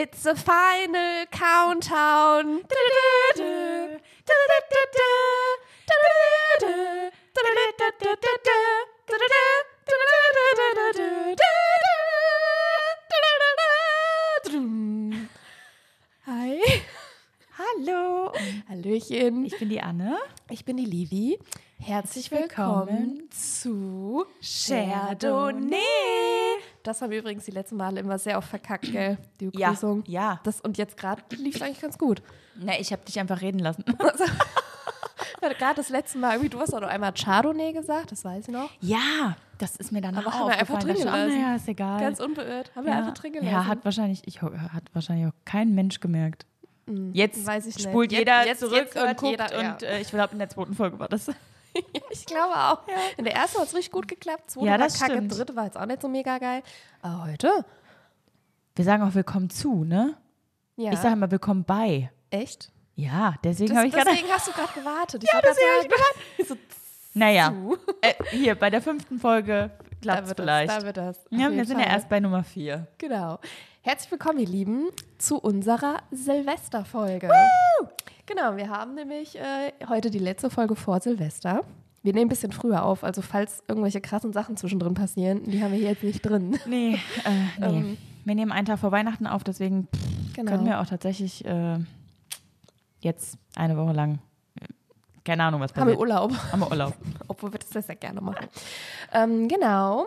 It's a final countdown. Hi. Hallo. Hallöchen. Ich bin die Anne. Ich bin die Livi. Herzlich willkommen zu Chardonnay. Das haben wir übrigens die letzten Male immer sehr oft verkackt, gell? Die Ja, Begrüßung. ja. Das, und jetzt gerade lief es eigentlich ganz gut. Na, ich habe dich einfach reden lassen. Gerade das letzte Mal, irgendwie, du hast auch noch einmal Chardonnay gesagt, das weiß ich noch. Ja, das ist mir dann Aber auch haben wir einfach drin gelassen. Naja, ist egal. Ganz unbeirrt. Haben wir ja. einfach drin gelassen. Ja, hat wahrscheinlich, ich, hat wahrscheinlich auch kein Mensch gemerkt. Jetzt weiß ich nicht. spult Jetzt- jeder jetzt- zurück jetzt und guckt jeder, ja. und äh, ich glaube in der zweiten Folge war das. Ich glaube auch. In der ersten hat es richtig gut geklappt, zweite Ja, war das kacke, stimmt. dritte war jetzt auch nicht so mega geil. Aber heute? Wir sagen auch willkommen zu, ne? Ja. Ich sage immer willkommen bei. echt? Ja, deswegen habe ich gerade. deswegen hast du gerade gewartet. Ich ja, deswegen das sagen, Naja, zu. äh, hier bei der fünften Folge klappt es vielleicht. das. Da wird das. Ja, wir sind ja Fall. erst bei Nummer vier. Genau. Herzlich willkommen, ihr Lieben, zu unserer Silvesterfolge. Genau, wir haben nämlich äh, heute die letzte Folge vor Silvester. Wir nehmen ein bisschen früher auf, also falls irgendwelche krassen Sachen zwischendrin passieren, die haben wir hier jetzt nicht drin. Nee, äh, nee. Ähm. wir nehmen einen Tag vor Weihnachten auf, deswegen pff, Genau. können wir auch tatsächlich äh, jetzt eine Woche lang, äh, keine Ahnung, was Haben wir passiert. Urlaub, Haben wir Urlaub. obwohl wir das sehr, sehr gerne machen. Ähm, genau.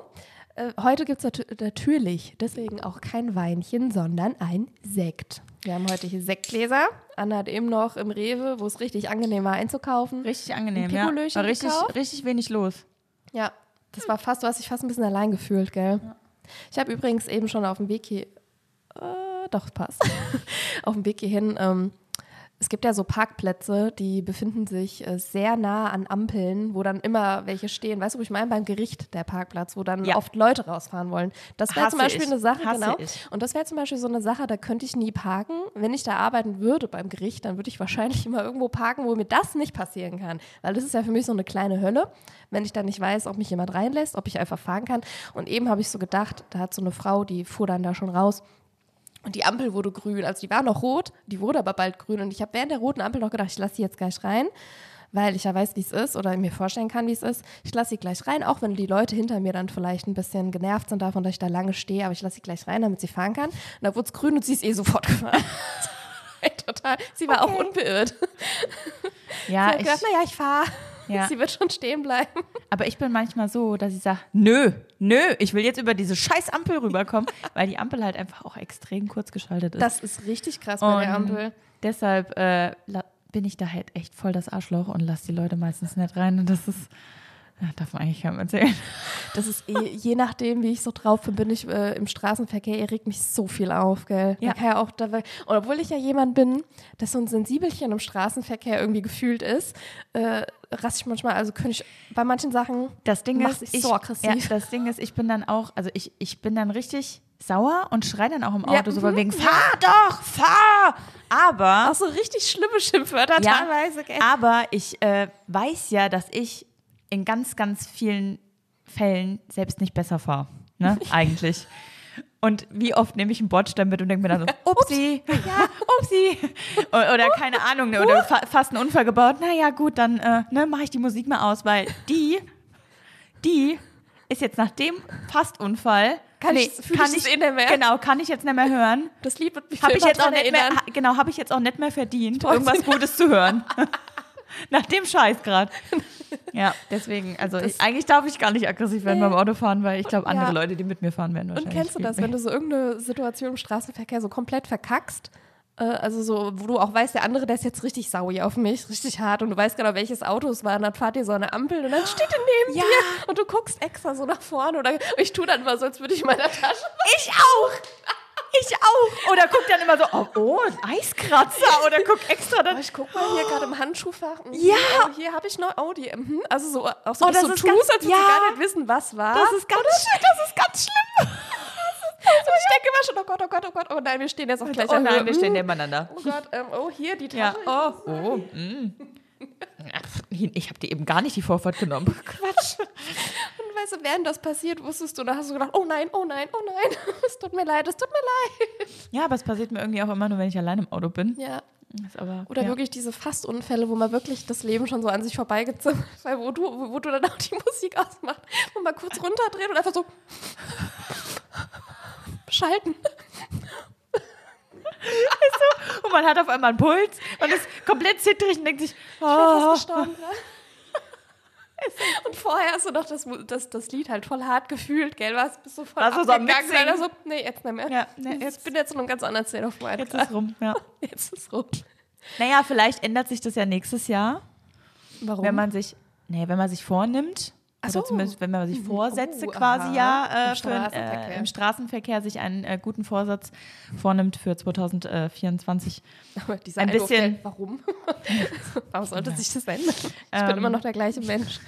Äh, heute gibt es natürlich deswegen auch kein Weinchen, sondern ein Sekt. Wir haben heute hier Sektgläser. Anna hat eben noch im Rewe, wo es richtig angenehm war einzukaufen. Richtig angenehm, Ein ja. War richtig, gekauft? richtig wenig los. Ja, das war fast, du hast dich fast ein bisschen allein gefühlt, gell? Ich habe übrigens eben schon auf dem Weg hier, äh, doch, passt, auf dem Weg hierhin, ähm, es gibt ja so Parkplätze, die befinden sich äh, sehr nah an Ampeln, wo dann immer welche stehen. Weißt du, wo ich meine? Beim Gericht der Parkplatz, wo dann Ja. oft Leute rausfahren wollen. Das wäre zum Beispiel ich. eine Sache, Hasse genau. ich. Und das wäre zum Beispiel so eine Sache, da könnte ich nie parken. Wenn ich da arbeiten würde beim Gericht, dann würde ich wahrscheinlich immer irgendwo parken, wo mir das nicht passieren kann. Weil das ist ja für mich so eine kleine Hölle, wenn ich dann nicht weiß, ob mich jemand reinlässt, ob ich einfach fahren kann. Und eben habe ich so gedacht, da hat so eine Frau, die fuhr dann da schon raus. Und die Ampel wurde grün. Also die war noch rot, die wurde aber bald grün. Und ich habe während der roten Ampel noch gedacht, ich lasse sie jetzt gleich rein, weil ich ja weiß, wie es ist oder mir vorstellen kann, wie es ist. Ich lasse sie gleich rein, auch wenn die Leute hinter mir dann vielleicht ein bisschen genervt sind davon, dass ich da lange stehe. Aber ich lasse sie gleich rein, damit sie fahren kann. Und da wurde es grün und sie ist eh sofort gefahren. Total. Sie war auch unbeirrt. Sie Ja, hat ich, gedacht, naja, ich fahre. Ja. Sie wird schon stehen bleiben. aber ich bin manchmal so, dass ich sage, nö, nö, ich will jetzt über diese scheiß Ampel rüberkommen, weil die Ampel halt einfach auch extrem kurz geschaltet ist. Das ist richtig krass bei der Ampel. Deshalb äh, bin ich da halt echt voll das Arschloch und lasse die Leute meistens nicht rein. Und das ist, ja, darf man eigentlich keinem erzählen. Das ist eh, je nachdem, wie ich so drauf bin, bin ich äh, im Straßenverkehr, ihr regt mich so viel auf, gell? Ja. Da ja auch dabei, und obwohl ich ja jemand bin, das so ein Sensibelchen im Straßenverkehr irgendwie gefühlt ist, äh, raste ich manchmal, also könnte ich bei manchen Sachen, Das Ding ist, mich so aggressiv. Ja, das Ding ist, ich bin dann auch, also ich, ich bin dann richtig sauer und schreie dann auch im Ja, Auto so von mhm, wegen, fahr doch, fahr! Aber, auch so richtig schlimme Schimpfwörter ja, teilweise, gell? aber ich äh, weiß ja, dass ich in ganz, ganz vielen Fällen selbst nicht besser fahre, ne, eigentlich. Und wie oft nehme ich einen Bordstein mit und denke mir dann so, upsi, ja, upsi. Oder keine Ahnung, ne, oder fa fast einen Unfall gebaut. Naja, gut, dann äh, ne, mache ich die Musik mal aus, weil die, die ist jetzt nach dem Fastunfall, Kann ich- fühl ich es eh nicht mehr? genau, kann ich jetzt nicht mehr hören. Das Lied wird mich für ich jetzt auch nicht mehr, erinnern. genau, habe ich jetzt auch nicht mehr verdient, irgendwas Gutes zu hören. Nach dem Scheiß gerade. Ja, deswegen, also ich, eigentlich darf ich gar nicht aggressiv werden beim Autofahren, weil ich glaube, andere Ja. Leute, die mit mir fahren, werden Und wahrscheinlich. kennst du das, wenn du so irgendeine Situation im Straßenverkehr so komplett verkackst? Äh, Also so, wo du auch weißt, der andere, der ist jetzt richtig saui auf mich, richtig hart und du weißt genau, welches Auto es war und dann fahrt ihr so eine Ampel und dann steht er neben Ja. dir und du guckst extra so nach vorne oder ich tue dann mal so, als würde ich in meiner Tasche. Ich auch! Ich auch! Oder guck dann immer so, oh, oh ein Eiskratzer. Oder guck extra dann. Oh, ich guck mal hier gerade im Handschuhfach. Mhm, Ja. Oh, hier habe ich noch, oh, die, mhm. also so, auch so, Oh, das ist tust, ganz- als ja. du gar nicht wissen, was war. Das ist ganz, das ist ganz schlimm. und ich denke immer schon, oh Gott, oh Gott, oh Gott, oh nein, wir stehen jetzt auch gleich Oh an nein, wir stehen nebeneinander. Oh Gott, ähm, oh, hier die Ja, Tasche. oh, oh, mm. Ich habe dir eben gar nicht die Vorfahrt genommen. Quatsch. Du, während das passiert, wusstest du, da hast du gedacht, oh nein, oh nein, oh nein, es tut mir leid, es tut mir leid. Ja, aber es passiert mir irgendwie auch immer nur, wenn ich allein im Auto bin. Ja. Aber, Oder ja. wirklich diese Fastunfälle, wo man wirklich das Leben schon so an sich vorbeigezogen weil wo du, wo, wo du dann auch die Musik ausmachst und mal kurz runterdreht und einfach so schalten. Und man hat auf einmal einen Puls und ist komplett zittrig und denkt sich, Ich wäre oh, fast gestorben. Ne? Und vorher hast du doch das, das, das Lied halt voll hart gefühlt, gell? Was bist du voll Warst du so am abgegangen, so, nee, jetzt nicht mehr. Ja, nee, ich jetzt- bin jetzt in einem ganz anderen State of Mind. jetzt gerade. ist rum. Ja. Jetzt ist rum. Naja, vielleicht ändert sich das ja nächstes Jahr, Warum? wenn man sich, nee, wenn man sich vornimmt, Ach oder so. zumindest wenn man sich Vorsätze Oh, quasi aha. ja Im äh, für, Straßenverkehr. äh, im Straßenverkehr sich einen äh, guten Vorsatz vornimmt für 2024. Aber dieser ein Einwurf, bisschen- gell, Warum? Warum sollte sich das ändern? Ich bin Ähm, immer noch der gleiche Mensch.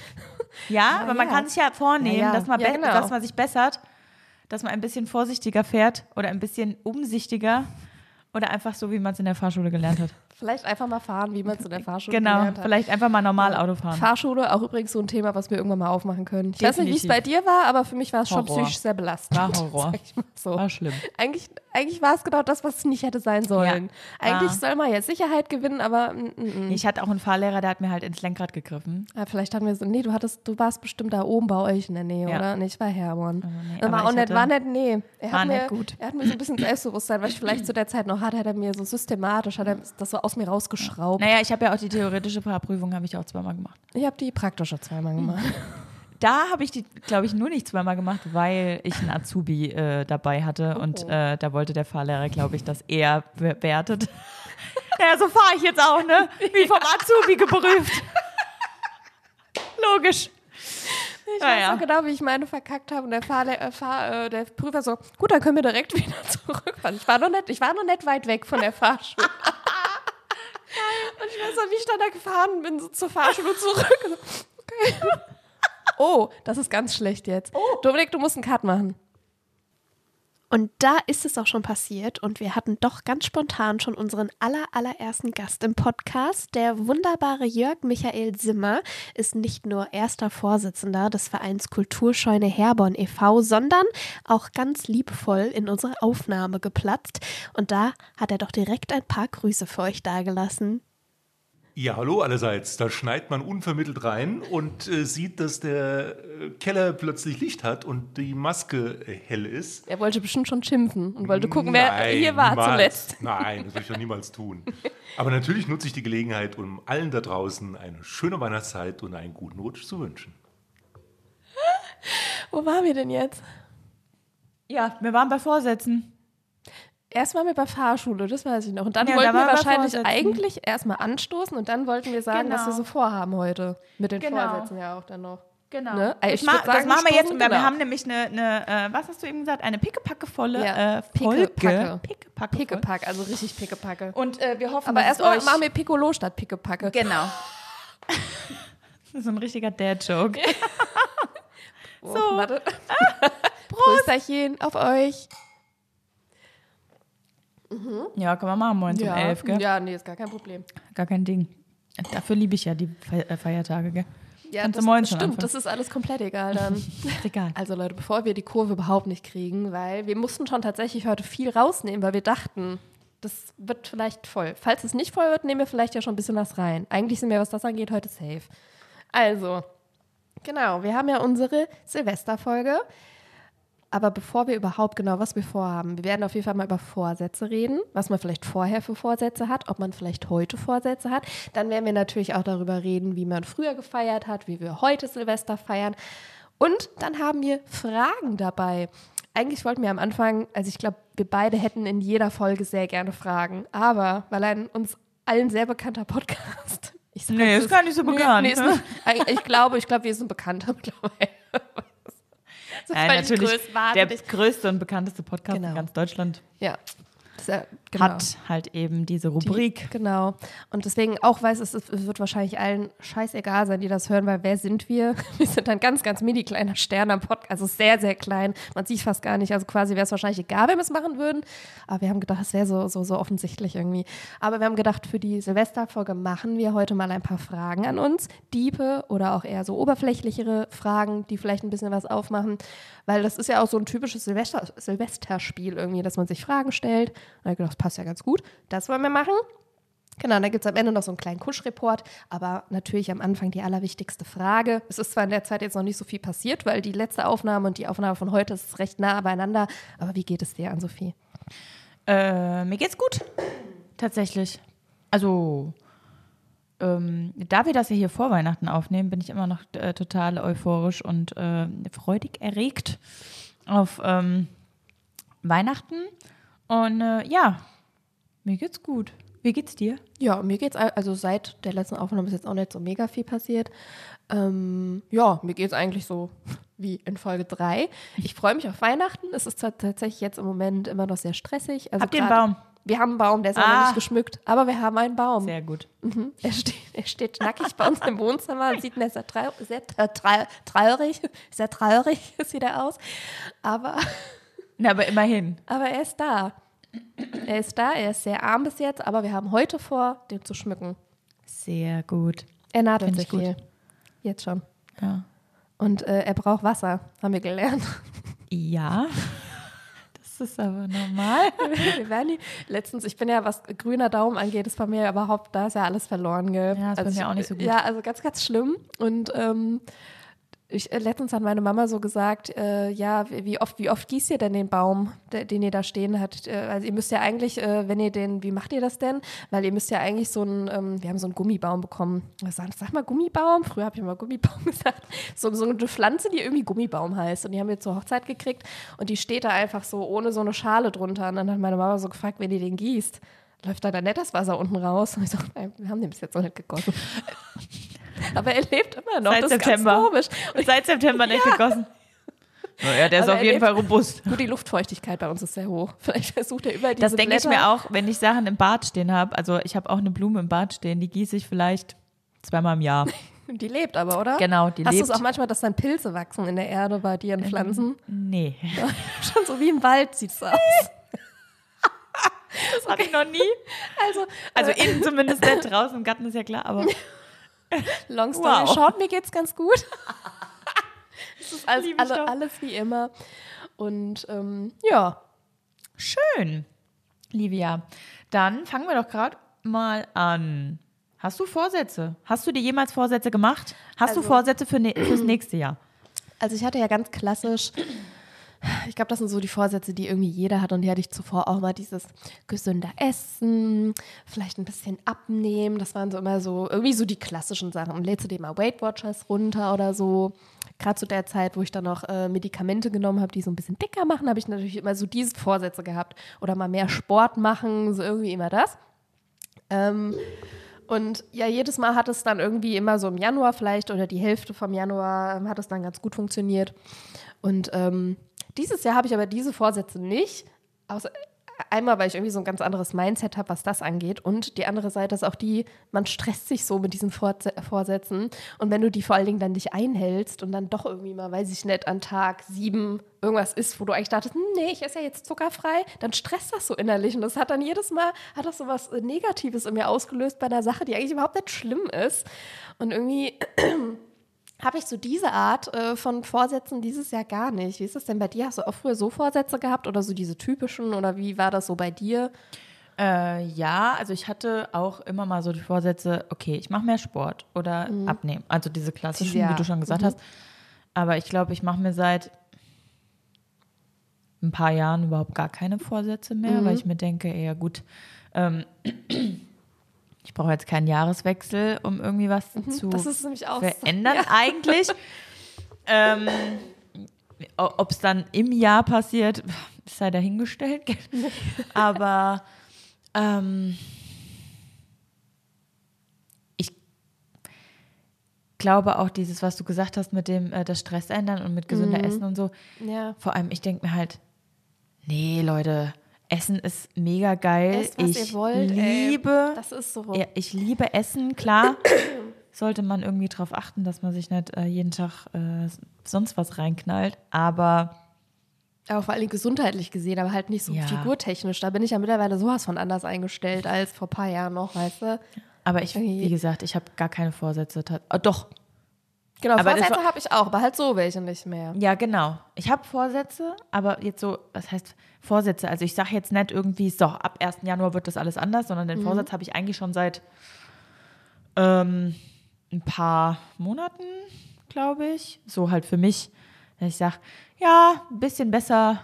Ja, aber man ja. kann sich ja vornehmen, Ja, ja. Dass, man Ja, genau. dass man sich bessert, dass man ein bisschen vorsichtiger fährt oder ein bisschen umsichtiger oder einfach so, wie man es in der Fahrschule gelernt hat. Vielleicht einfach mal fahren, wie man es in der Fahrschule Genau, gelernt hat. vielleicht einfach mal normal Auto fahren. Fahrschule, auch übrigens so ein Thema, was wir irgendwann mal aufmachen können. Ich weiß nicht, wie es bei dir war, aber für mich war es schon psychisch sehr belastend. War Horror. So. War schlimm. Eigentlich, eigentlich war es genau das, was es nicht hätte sein sollen. Ja. Eigentlich Ah. soll man jetzt Sicherheit gewinnen, aber mm, mm, mm. Ich hatte auch einen Fahrlehrer, der hat mir halt ins Lenkrad gegriffen. Ah, vielleicht hatten wir so, nee, du hattest, du warst bestimmt da oben bei euch in der Nähe, Ja. oder? Nee, ich war Hermann. nee, Das aber war auch ich nicht, war nicht, nee. Er War hat nicht mir, gut. Er hat mir so ein bisschen Selbstbewusstsein, was ich vielleicht zu der Zeit noch hatte, hat er mir so systematisch, hat er das so aus mir rausgeschraubt. Naja, ich habe ja auch die theoretische Fahrprüfung, habe ich auch zweimal gemacht. Ich habe die praktische zweimal gemacht. Da habe ich die, glaube ich, nur nicht zweimal gemacht, weil ich einen Azubi äh, dabei hatte und äh, da wollte der Fahrlehrer, glaube ich, dass er bewertet. naja, so fahre ich jetzt auch, ne? Wie vom Azubi geprüft. Logisch. Ich Ja, weiß ja. noch genau, wie ich meine verkackt habe und der, Fahrle äh, Fahr äh, der Prüfer so, gut, dann können wir direkt wieder zurückfahren. Ich war noch nicht, ich war noch nicht weit weg von der Fahrschule. Und ich weiß noch, wie ich dann da gefahren bin, so zur Fahrschule zurück. Okay. Oh, das ist ganz schlecht jetzt. Dominik, du musst einen Cut machen. Und da ist es auch schon passiert und wir hatten doch ganz spontan schon unseren aller, allerersten Gast im Podcast. Der wunderbare Jörg Michael Simmer ist nicht nur erster Vorsitzender des Vereins Kulturscheune Herborn e.V., sondern auch ganz liebevoll in unsere Aufnahme geplatzt. Und da hat er doch direkt ein paar Grüße für euch dagelassen. Ja, hallo allerseits. Da schneit man unvermittelt rein und äh, sieht, dass der äh, Keller plötzlich Licht hat und die Maske äh, hell ist. Er wollte bestimmt schon schimpfen und wollte gucken, wer Nein, hier war niemals. zuletzt. Nein, das würde ich doch niemals tun. Aber natürlich nutze ich die Gelegenheit, um allen da draußen eine schöne Weihnachtszeit und einen guten Rutsch zu wünschen. Wo waren wir denn jetzt? Ja, wir waren bei Vorsätzen. Erst waren wir bei Fahrschule, das weiß ich noch. Und dann Ja, wollten da wir wahrscheinlich Vorsätzen. eigentlich erstmal anstoßen und dann wollten wir sagen, was wir Genau. so vorhaben heute. Mit den Genau. Vorsätzen ja auch dann noch. Genau. Ne? Das, Ich ma würd das sagen, machen wir jetzt. stoßen, Wir genau. haben nämlich eine, eine äh, was hast du eben gesagt, eine pickepackevolle Ja, äh, Folge. Pickepacke. Pickepacke. Pickepack, also richtig Pickepacke. Und äh, wir hoffen, Aber erstmal machen wir Piccolo statt Pickepacke. Genau. Das ist so ein richtiger Dad-Joke. So. Warte. Prösterchen auf euch. Ja, kann man machen, morgens um elf, gell? ja, nee, ist gar kein Problem. Gar kein Ding. Dafür liebe ich ja die Fe äh, Feiertage, gell? Ja, Kannst das, morgen das schon stimmt, anfangen. das ist alles komplett egal dann. Egal. Also Leute, bevor wir die Kurve überhaupt nicht kriegen, weil wir mussten schon tatsächlich heute viel rausnehmen, weil wir dachten, das wird vielleicht voll. Falls es nicht voll wird, nehmen wir vielleicht ja schon ein bisschen was rein. Eigentlich sind wir, was das angeht, heute safe. Also, genau, wir haben ja unsere Silvesterfolge. Aber bevor wir überhaupt genau, was wir vorhaben, wir werden auf jeden Fall mal über Vorsätze reden, was man vielleicht vorher für Vorsätze hat, ob man vielleicht heute Vorsätze hat. Dann werden wir natürlich auch darüber reden, wie man früher gefeiert hat, wie wir heute Silvester feiern. Und dann haben wir Fragen dabei. Eigentlich wollten wir am Anfang, also ich glaube, wir beide hätten in jeder Folge sehr gerne Fragen. Aber weil ein uns allen sehr bekannter Podcast. Ich sag, Nee, ist gar nicht so bekannt, Nee, ist ne? nicht, ich, ich glaube, ich glaube, wir sind bekannter mittlerweile. Nein, natürlich der größte und bekannteste Podcast Genau. in ganz Deutschland. Ja. Das genau. hat halt eben diese Rubrik. Genau. Und deswegen auch weiß es, es wird wahrscheinlich allen scheißegal sein, die das hören, weil wer sind wir? Wir sind ein ganz, ganz mini kleiner Stern am Podcast. Also sehr, sehr klein. Man sieht fast gar nicht. Also quasi wäre es wahrscheinlich egal, wenn wir es machen würden. Aber wir haben gedacht, es wäre so, so, so offensichtlich irgendwie. Aber wir haben gedacht, für die Silvesterfolge machen wir heute mal ein paar Fragen an uns. Diepe oder auch eher so oberflächlichere Fragen, die vielleicht ein bisschen was aufmachen. Weil das ist ja auch so ein typisches Silvester Silvesterspiel irgendwie, dass man sich Fragen stellt. Und da habe ich gedacht, passt ja ganz gut. Das wollen wir machen. Genau, da gibt es am Ende noch so einen kleinen Kuschreport, aber natürlich am Anfang die allerwichtigste Frage. Es ist zwar in der Zeit jetzt noch nicht so viel passiert, weil die letzte Aufnahme und die Aufnahme von heute ist recht nah beieinander, aber wie geht es dir, Ann-Sophie? Äh, mir geht's gut. Tatsächlich. Also, ähm, da wir das ja hier vor Weihnachten aufnehmen, bin ich immer noch äh, total euphorisch und äh, freudig erregt auf ähm, Weihnachten. Und äh, ja, mir geht's gut. Wie geht's dir? Ja, mir geht's al- also seit der letzten Aufnahme ist jetzt auch nicht so mega viel passiert. Ähm, ja, mir geht's eigentlich so wie in Folge 3. Ich freue mich auf Weihnachten. Es ist tatsächlich jetzt im Moment immer noch sehr stressig. Also Habt ihr einen Baum? Wir haben einen Baum, der ist aber noch Ah. nicht geschmückt, aber wir haben einen Baum. Sehr gut. Mhm. Er, steht, er steht nackig bei uns im Wohnzimmer und sieht sehr, trau sehr tra tra traurig, sehr traurig sieht er aus. Aber, Na, aber immerhin. aber er ist da. Er ist da, er ist sehr arm bis jetzt, aber wir haben heute vor, den zu schmücken. Sehr gut. Er nadelt Find sich viel. Jetzt schon. Ja. Und äh, er braucht Wasser, haben wir gelernt. Ja. Das ist aber normal. wir werden die, letztens, ich bin ja, was grüner Daumen angeht, ist bei mir überhaupt, da ist ja alles verloren, gell? Ja, ist bei also mir ich, auch nicht so gut. Ja, also ganz, ganz schlimm. Und ähm, ich, äh, letztens hat meine Mama so gesagt, äh, ja, wie oft, wie oft gießt ihr denn den Baum, der, den ihr da stehen habt? Äh, also ihr müsst ja eigentlich, äh, wenn ihr den, wie macht ihr das denn? Weil ihr müsst ja eigentlich so einen, ähm, wir haben so einen Gummibaum bekommen. Sag, sag mal Gummibaum, früher habe ich immer Gummibaum gesagt. So, so eine Pflanze, die irgendwie Gummibaum heißt. Und die haben wir zur Hochzeit gekriegt und die steht da einfach so ohne so eine Schale drunter. Und dann hat meine Mama so gefragt, wenn ihr den gießt, läuft da dann nicht das Wasser unten raus? Und ich so, nein, wir haben den bis jetzt noch nicht gegossen. Aber er lebt immer noch. Seit das September. ist ganz komisch. Und Seit September nicht gegossen. Ja, der ist Aber auf er jeden lebt- Fall robust. Gut, die Luftfeuchtigkeit bei uns ist sehr hoch. Vielleicht versucht er über diese Das denke ich mir auch, wenn ich Sachen im Bad stehen habe. Also ich habe auch eine Blume im Bad stehen, die gieße ich vielleicht zweimal im Jahr. Die lebt aber, oder? Genau, die Hast du lebt. es auch manchmal, dass dann Pilze wachsen in der Erde bei dir in Pflanzen? Nee, Schon so wie im Wald sieht es aus. das hatte ich noch nie. Also, Also äh, innen zumindest nicht, draußen im Garten ist ja klar, aber Long story Wow. short, mir geht's ganz gut. Es ist alles, alle, alles wie immer. Und ähm, ja, schön. Livia, dann fangen wir doch gerade mal an. Hast du Vorsätze? Hast du dir jemals Vorsätze gemacht? Hast du Also- Vorsätze für ne fürs nächste Jahr? also ich hatte ja ganz klassisch, ich glaube, das sind so die Vorsätze, die irgendwie jeder hat und die hatte ich zuvor auch mal dieses gesünder Essen, vielleicht ein bisschen abnehmen, das waren so immer so, irgendwie so die klassischen Sachen. Lädst du dir mal Weight Watchers runter oder so. Gerade zu der Zeit, wo ich dann noch äh, Medikamente genommen habe, die so ein bisschen dicker machen, habe ich natürlich immer so diese Vorsätze gehabt. Oder mal mehr Sport machen, so irgendwie immer das. Ähm, und ja, jedes Mal hat es dann irgendwie immer so im Januar vielleicht oder die Hälfte vom Januar ähm, hat es dann ganz gut funktioniert. Und ähm, dieses Jahr habe ich aber diese Vorsätze nicht. Außer, einmal, weil ich irgendwie so ein ganz anderes Mindset habe, was das angeht. Und die andere Seite ist auch die, man stresst sich so mit diesen Vorsätzen. Und wenn du die vor allen Dingen dann nicht einhältst und dann doch irgendwie mal, weiß ich nicht, an Tag sieben irgendwas isst, wo du eigentlich dachtest, nee, ich esse ja jetzt zuckerfrei, dann stresst das so innerlich. Und das hat dann jedes Mal, hat das so was äh, Negatives in mir ausgelöst bei einer Sache, die eigentlich überhaupt nicht schlimm ist. Und irgendwie habe ich so diese Art äh, von Vorsätzen dieses Jahr gar nicht. Wie ist das denn bei dir? Hast du auch früher so Vorsätze gehabt oder so diese typischen oder wie war das so bei dir? Äh, ja, also ich hatte auch immer mal so die Vorsätze, okay, ich mache mehr Sport oder abnehmen. Also diese klassischen, Ja. wie du schon gesagt Mhm. hast. Aber ich glaube, ich mache mir seit ein paar Jahren überhaupt gar keine Vorsätze mehr, Mhm. weil ich mir denke, ja gut, ähm, ich brauche jetzt keinen Jahreswechsel, um irgendwie was zu Mhm. Das ist nämlich auch so. verändern eigentlich. ähm, Ob es dann im Jahr passiert, sei dahingestellt. Aber ähm, ich glaube auch dieses, was du gesagt hast mit dem äh, das Stress ändern und mit gesünder Essen und so. Ja. Vor allem, ich denke mir halt, nee, Leute, Essen ist mega geil. Esst, was ich ihr wollt, ey. liebe, Das ist so. ja, ich liebe Essen. Klar, sollte man irgendwie darauf achten, dass man sich nicht äh, jeden Tag äh, sonst was reinknallt. Aber Aber vor allem gesundheitlich gesehen, aber halt nicht so Ja. figurtechnisch. Da bin ich ja mittlerweile sowas von anders eingestellt als vor ein paar Jahren noch, weißt du? Aber ich, wie gesagt, ich habe gar keine Vorsätze. Oh, doch, Genau, Aber Vorsätze habe ich auch, aber halt so welche nicht mehr. ja, genau. Ich habe Vorsätze, aber jetzt so, was heißt Vorsätze? Also ich sage jetzt nicht irgendwie, so, ab 1. Januar wird das alles anders, sondern den Vorsatz habe ich eigentlich schon seit ähm, ein paar Monaten, glaube ich. So halt für mich, dass ich sage, ja, ein bisschen besser,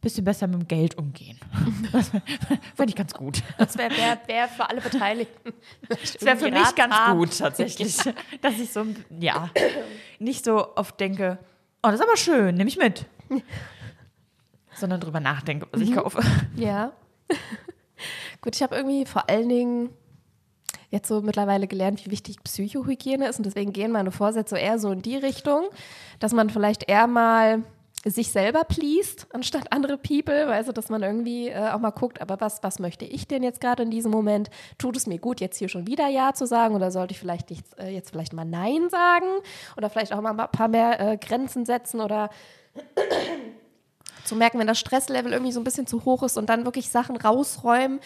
bisschen besser mit dem Geld umgehen. Das fände ich ganz gut. Das wäre wär, wär für alle Beteiligten. Das wäre für mich ganz gut tatsächlich, dass ich so, ja, nicht so oft denke, oh, das ist aber schön, nehme ich mit. Sondern drüber nachdenke, was ich kaufe. Ja. Gut, ich habe irgendwie vor allen Dingen jetzt so mittlerweile gelernt, wie wichtig Psychohygiene ist und deswegen gehen meine Vorsätze eher so in die Richtung, dass man vielleicht eher mal sich selber pleased, anstatt andere People, du, dass man irgendwie äh, auch mal guckt, aber was, was möchte ich denn jetzt gerade in diesem Moment? Tut es mir gut, jetzt hier schon wieder Ja zu sagen oder sollte ich vielleicht nicht, äh, jetzt vielleicht mal Nein sagen oder vielleicht auch mal ein paar mehr äh, Grenzen setzen oder zu merken, wenn das Stresslevel irgendwie so ein bisschen zu hoch ist und dann wirklich Sachen rausräumen,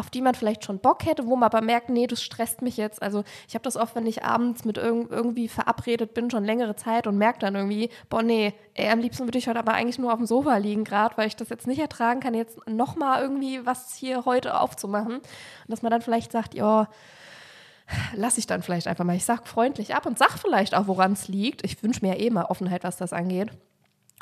auf die man vielleicht schon Bock hätte, wo man aber merkt, nee, das stresst mich jetzt. Also ich habe das oft, wenn ich abends mit irg irgendwie verabredet bin, schon längere Zeit und merke dann irgendwie, boah, nee, ey, am liebsten würde ich heute aber eigentlich nur auf dem Sofa liegen gerade, weil ich das jetzt nicht ertragen kann, jetzt nochmal irgendwie was hier heute aufzumachen. Und dass man dann vielleicht sagt, ja, lasse ich dann vielleicht einfach mal. Ich sag freundlich ab und sag vielleicht auch, woran es liegt. Ich wünsche mir ja eh mal Offenheit, was das angeht.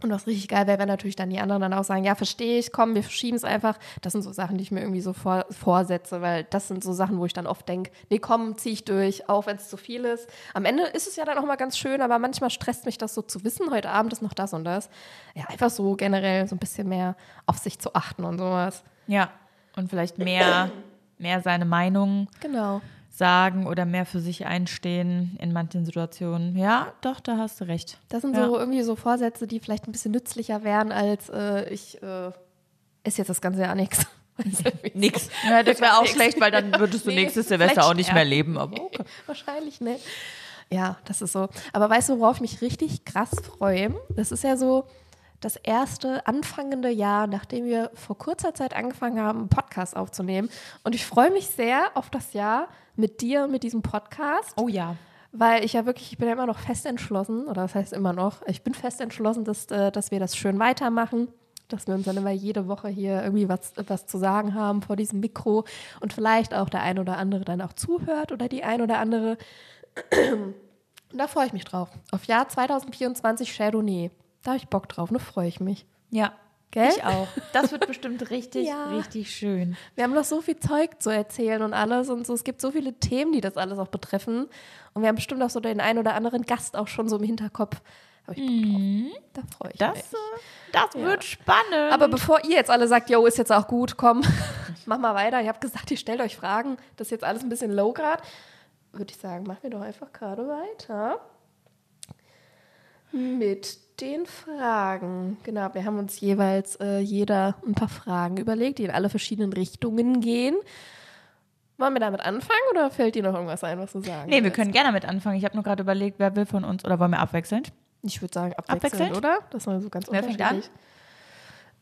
Und was richtig geil wäre, wenn natürlich dann die anderen dann auch sagen, ja, verstehe ich, komm, wir verschieben es einfach. Das sind so Sachen, die ich mir irgendwie so vor, vorsetze, weil das sind so Sachen, wo ich dann oft denke, nee, komm, zieh ich durch, auch wenn es zu viel ist. Am Ende ist es ja dann auch mal ganz schön, aber manchmal stresst mich das so zu wissen, heute Abend ist noch das und das. Ja, einfach so generell so ein bisschen mehr auf sich zu achten und sowas. Ja, und vielleicht mehr, mehr seine Meinung Genau. Sagen oder mehr für sich einstehen in manchen Situationen. Ja, doch, da hast du recht. Das sind Ja. so irgendwie so Vorsätze, die vielleicht ein bisschen nützlicher wären, als äh, ich äh, esse jetzt das ganze Jahr nichts. Nix. Ja, das wäre auch Nix. schlecht, weil dann würdest du Nee, nächstes Silvester auch nicht mehr leben. Aber okay. Wahrscheinlich nicht. Ja, das ist so. Aber weißt du, worauf ich mich richtig krass freue? Das ist ja so das erste anfangende Jahr, nachdem wir vor kurzer Zeit angefangen haben, einen Podcast aufzunehmen. Und ich freue mich sehr auf das Jahr mit dir, mit diesem Podcast. Oh ja. Weil ich ja wirklich, ich bin ja immer noch fest entschlossen, oder das heißt immer noch, ich bin fest entschlossen, dass, äh, dass wir das schön weitermachen, dass wir uns dann immer jede Woche hier irgendwie was, was zu sagen haben vor diesem Mikro und vielleicht auch der ein oder andere dann auch zuhört oder die ein oder andere. Und da freue ich mich drauf. Auf Jahr 2024 Chardonnay. Da habe ich Bock drauf, ne freue ich mich. Ja. Gell? Ich auch. Das wird bestimmt richtig, Ja. richtig schön. Wir haben noch so viel Zeug zu erzählen und alles und so. Es gibt so viele Themen, die das alles auch betreffen. Und wir haben bestimmt auch so den einen oder anderen Gast auch schon so im Hinterkopf. Ich Bock drauf. Da freue ich Das, mich. äh, das wird spannend. Aber bevor ihr jetzt alle sagt, yo, ist jetzt auch gut, komm, mach mal weiter. Ich habe gesagt, ihr stellt euch Fragen. Das ist jetzt alles ein bisschen low gerade. Würde ich sagen, machen wir doch einfach gerade weiter. Mit den Fragen. Genau, wir haben uns jeweils äh, jeder ein paar Fragen überlegt, die in alle verschiedenen Richtungen gehen. Wollen wir damit anfangen oder fällt dir noch irgendwas ein, was du sagen nee, wir willst? können gerne mit anfangen. Ich habe nur gerade überlegt, wer will von uns oder wollen wir abwechselnd? Ich würde sagen, abwechselnd, Abwechselnd? oder? Das war so ganz Wer fängt unterschiedlich.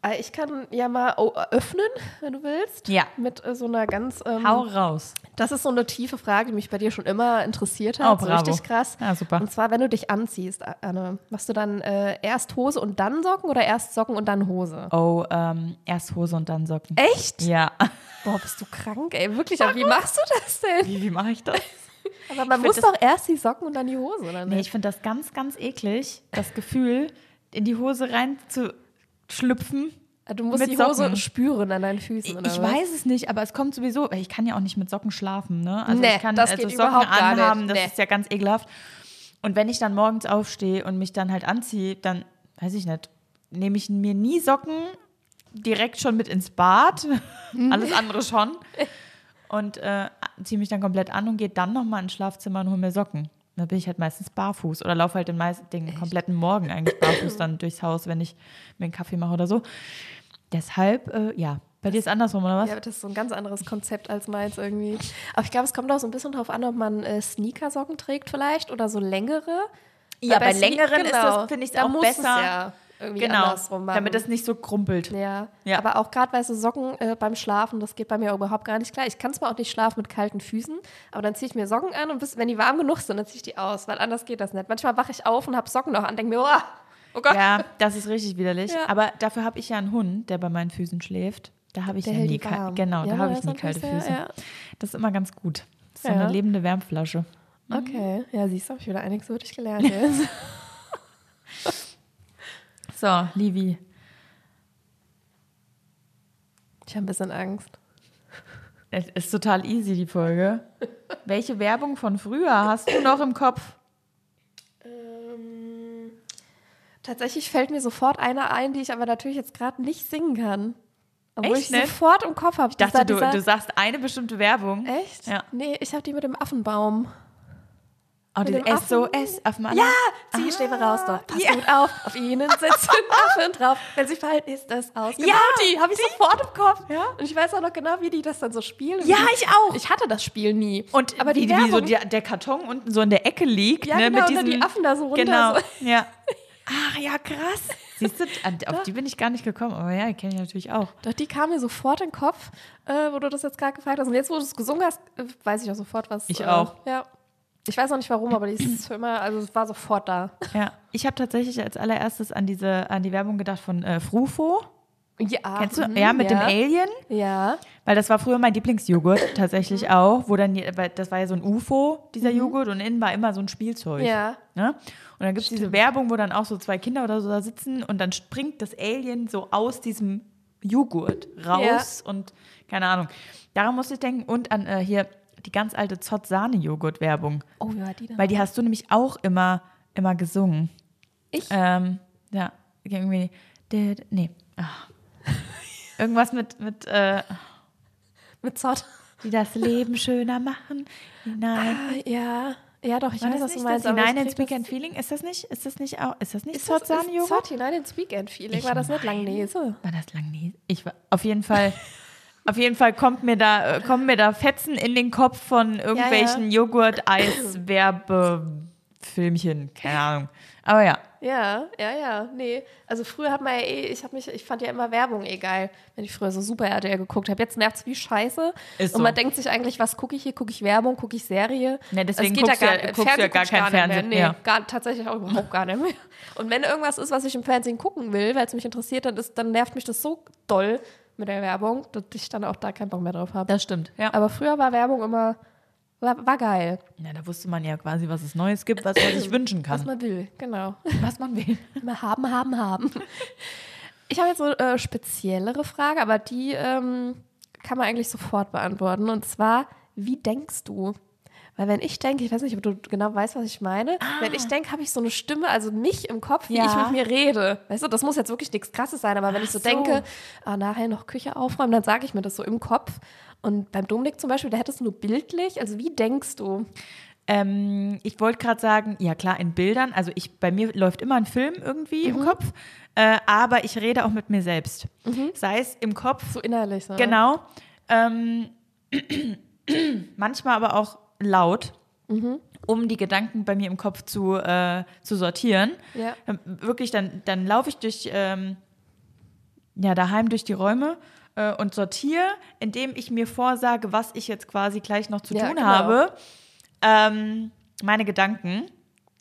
Äh, Ich kann ja mal oh, öffnen, wenn du willst. Ja. Mit äh, so einer ganz. Ähm, Hau raus. das ist so eine tiefe Frage, die mich bei dir schon immer interessiert Oh, hat. so bravo. richtig krass. Ja, super. Und zwar, wenn du dich anziehst, Anne, machst du dann äh, erst Hose und dann Socken oder erst Socken und dann Hose? Oh, ähm, erst Hose und dann Socken. Echt? Ja. Boah, bist du krank, ey. Wirklich, aber wie machst du das denn? Wie, wie mache ich das? Aber man muss doch erst die Socken und dann die Hose, oder Nee, nicht? ich finde das ganz, ganz eklig, das Gefühl, in die Hose reinzuschlüpfen. du musst mit die Hose Socken. spüren an deinen Füßen, Ich oder was? weiß es nicht, aber es kommt sowieso. Ich kann ja auch nicht mit Socken schlafen, ne? Also Nee, ich kann das also geht Socken überhaupt gar nicht. anhaben, das Nee. ist ja ganz ekelhaft. Und wenn ich dann morgens aufstehe und mich dann halt anziehe, dann weiß ich nicht, nehme ich mir nie Socken direkt schon mit ins Bad, alles andere schon. Und äh, ziehe mich dann komplett an und gehe dann nochmal ins Schlafzimmer und hole mir Socken. Da bin ich halt meistens barfuß oder laufe halt den, meist, den kompletten Morgen eigentlich barfuß dann durchs Haus, wenn ich mir einen Kaffee mache oder so. Deshalb, äh, ja, Bei dir ist andersrum, oder was? Ja, das ist so ein ganz anderes Konzept als meins irgendwie. Aber ich glaube, es kommt auch so ein bisschen drauf an, ob man äh, Sneakersocken trägt vielleicht oder so längere. Ja, Weil bei Sne- längeren ist das, genau, finde ich, auch besser. Es ja irgendwie genau, andersrum machen. damit das nicht so krumpelt. ja. Ja. aber auch gerade so Socken äh, beim Schlafen, das geht bei mir überhaupt gar nicht klar. Ich kann zwar auch nicht schlafen mit kalten Füßen, aber dann ziehe ich mir Socken an und bis, wenn die warm genug sind, dann ziehe ich die aus, weil anders geht das nicht. Manchmal wache ich auf und habe Socken noch an, denke mir, oh, oh Gott. Ja, das ist richtig widerlich. Ja. Aber dafür habe ich ja einen Hund, der bei meinen Füßen schläft. Da habe ich Der ja nie kal-. Genau, Ja, da habe das ich nie kalte natürlich Füße. sehr, ja. Das ist immer ganz gut. So eine lebende Wärmflasche. Okay, ja, siehst du, habe ich wieder einiges dich gelernt jetzt. So, Livi. ich habe ein bisschen Angst. Es ist total easy, die Folge. Welche Werbung von früher hast du noch im Kopf? Ähm, tatsächlich fällt mir sofort eine ein, die ich aber natürlich jetzt gerade nicht singen kann. Obwohl Echt ich nicht? sofort im Kopf habe. Ich dachte, du, du sagst eine bestimmte Werbung. Echt? Ja. Nee, ich habe die mit dem Affenbaum. Oh, die dem Affen? SOS auf dem Ja, zieh Stäbe raus doch. Pass gut auf. Auf ihnen sitzen Affen drauf. Wenn sie fallen, ist das aus. Genau Ja, die habe ich sofort im Kopf. Ja. Und ich weiß auch noch genau, wie die das dann so spielen. Ja, ich auch. Ich hatte das Spiel nie. Und aber die wie, wie so Werbung, der, Karton unten so in der Ecke liegt, Ja, ne, genau, mit und dann diesen die Affen da so runter, Genau, so. ja. Ach ja, krass. Siehst du, auf die bin ich gar nicht gekommen, aber ja, die kenne ich natürlich auch. Doch, die kam mir sofort in den Kopf, äh, wo du das jetzt gerade gefragt hast. Und jetzt, wo du es gesungen hast, äh, weiß ich auch sofort, was. Ich äh, auch. Ja. Ich weiß auch nicht warum, aber die ist für immer, also es war sofort da. Ja, ich habe tatsächlich als allererstes an diese an die Werbung gedacht von äh, Frufo. Ja, Kennst du? mhm, ja, mit ja. dem Alien. Ja. Weil das war früher mein Lieblingsjoghurt tatsächlich auch, wo dann, das war ja so ein UFO, dieser Joghurt, und innen war immer so ein Spielzeug. Mhm. Ja. Ne? Und dann gibt es diese Werbung, wo dann auch so zwei Kinder oder so da sitzen und dann springt das Alien so aus diesem Joghurt raus und keine Ahnung. Daran musste ich denken und an äh, hier die ganz alte Zott-Sahne-Joghurt-Werbung. Oh, ja, die da. Weil die hast du nämlich auch immer, immer gesungen. Ich? Ähm, ja, irgendwie. Nee. ach. Irgendwas mit, mit äh, Mit Zott. die das Leben schöner machen. Hinein. Ah, Ja. Ja, doch, ich War weiß, was nicht du meinst. Hinein ins Weekend Feeling? Ist das nicht, ist das nicht auch, ist das nicht Ist das ist Zott-Sahne-Joghurt? Zott hinein ins Weekend-Feeling? War das nicht Langnese? War das Langnese? Ich war, auf jeden Fall, auf jeden Fall kommt mir da, äh, kommen mir da Fetzen in den Kopf von irgendwelchen Joghurt-Eis-Werbefilmchen. Keine Ahnung. Aber ja. Ja, ja, ja. Nee. Also früher hat man ja eh, ich hab mich, ich fand ja immer Werbung eh geil, wenn ich früher so Super RTL geguckt habe. Jetzt nervt's wie Scheiße. Ist Und so. man denkt sich eigentlich, was gucke ich hier? Gucke ich Werbung, gucke ich Serie? Ne, deswegen Also es guckst du ja- guckst du ja gar kein nicht mehr. Fernsehen, Nee, ja. gar, tatsächlich auch überhaupt gar nicht mehr. Und wenn irgendwas ist, was ich im Fernsehen gucken will, weil es mich interessiert, dann, ist, dann nervt mich das so doll mit der Werbung, dass ich dann auch da keinen Bock mehr drauf habe. Das stimmt. Ja. Aber früher war Werbung immer, war, war geil, ja, da wusste man ja quasi, was es Neues gibt, was man sich wünschen was kann. man will, genau. Was man will. Immer haben, haben, haben. Ich habe jetzt so eine äh, speziellere Frage, aber die ähm, kann man eigentlich sofort beantworten. Und zwar, wie denkst du? Weil wenn ich denke, ich weiß nicht, ob du genau weißt, was ich meine. Wenn ich denke, habe ich so eine Stimme, also mich im Kopf, wie Ja. ich mit mir rede. Weißt du, das muss jetzt wirklich nichts Krasses sein, aber wenn ich so, so. denke, ah, nachher noch Küche aufräumen, dann sage ich mir das so im Kopf. Und beim Dominik zum Beispiel, der hätte es nur bildlich. Also wie denkst du? Ähm, ich wollte gerade sagen, ja klar, in Bildern. Also ich, bei mir läuft immer ein Film irgendwie im Kopf, äh, aber ich rede auch mit mir selbst. Sei es im Kopf, So innerlich. So. genau. Ähm, manchmal aber auch laut, um die Gedanken bei mir im Kopf zu, äh, zu sortieren. Ja. Ähm, Wirklich, dann, dann laufe ich durch, ähm, ja, daheim durch die Räume äh, und sortiere, indem ich mir vorsage, was ich jetzt quasi gleich noch zu Ja, tun genau. habe. Ähm, meine Gedanken.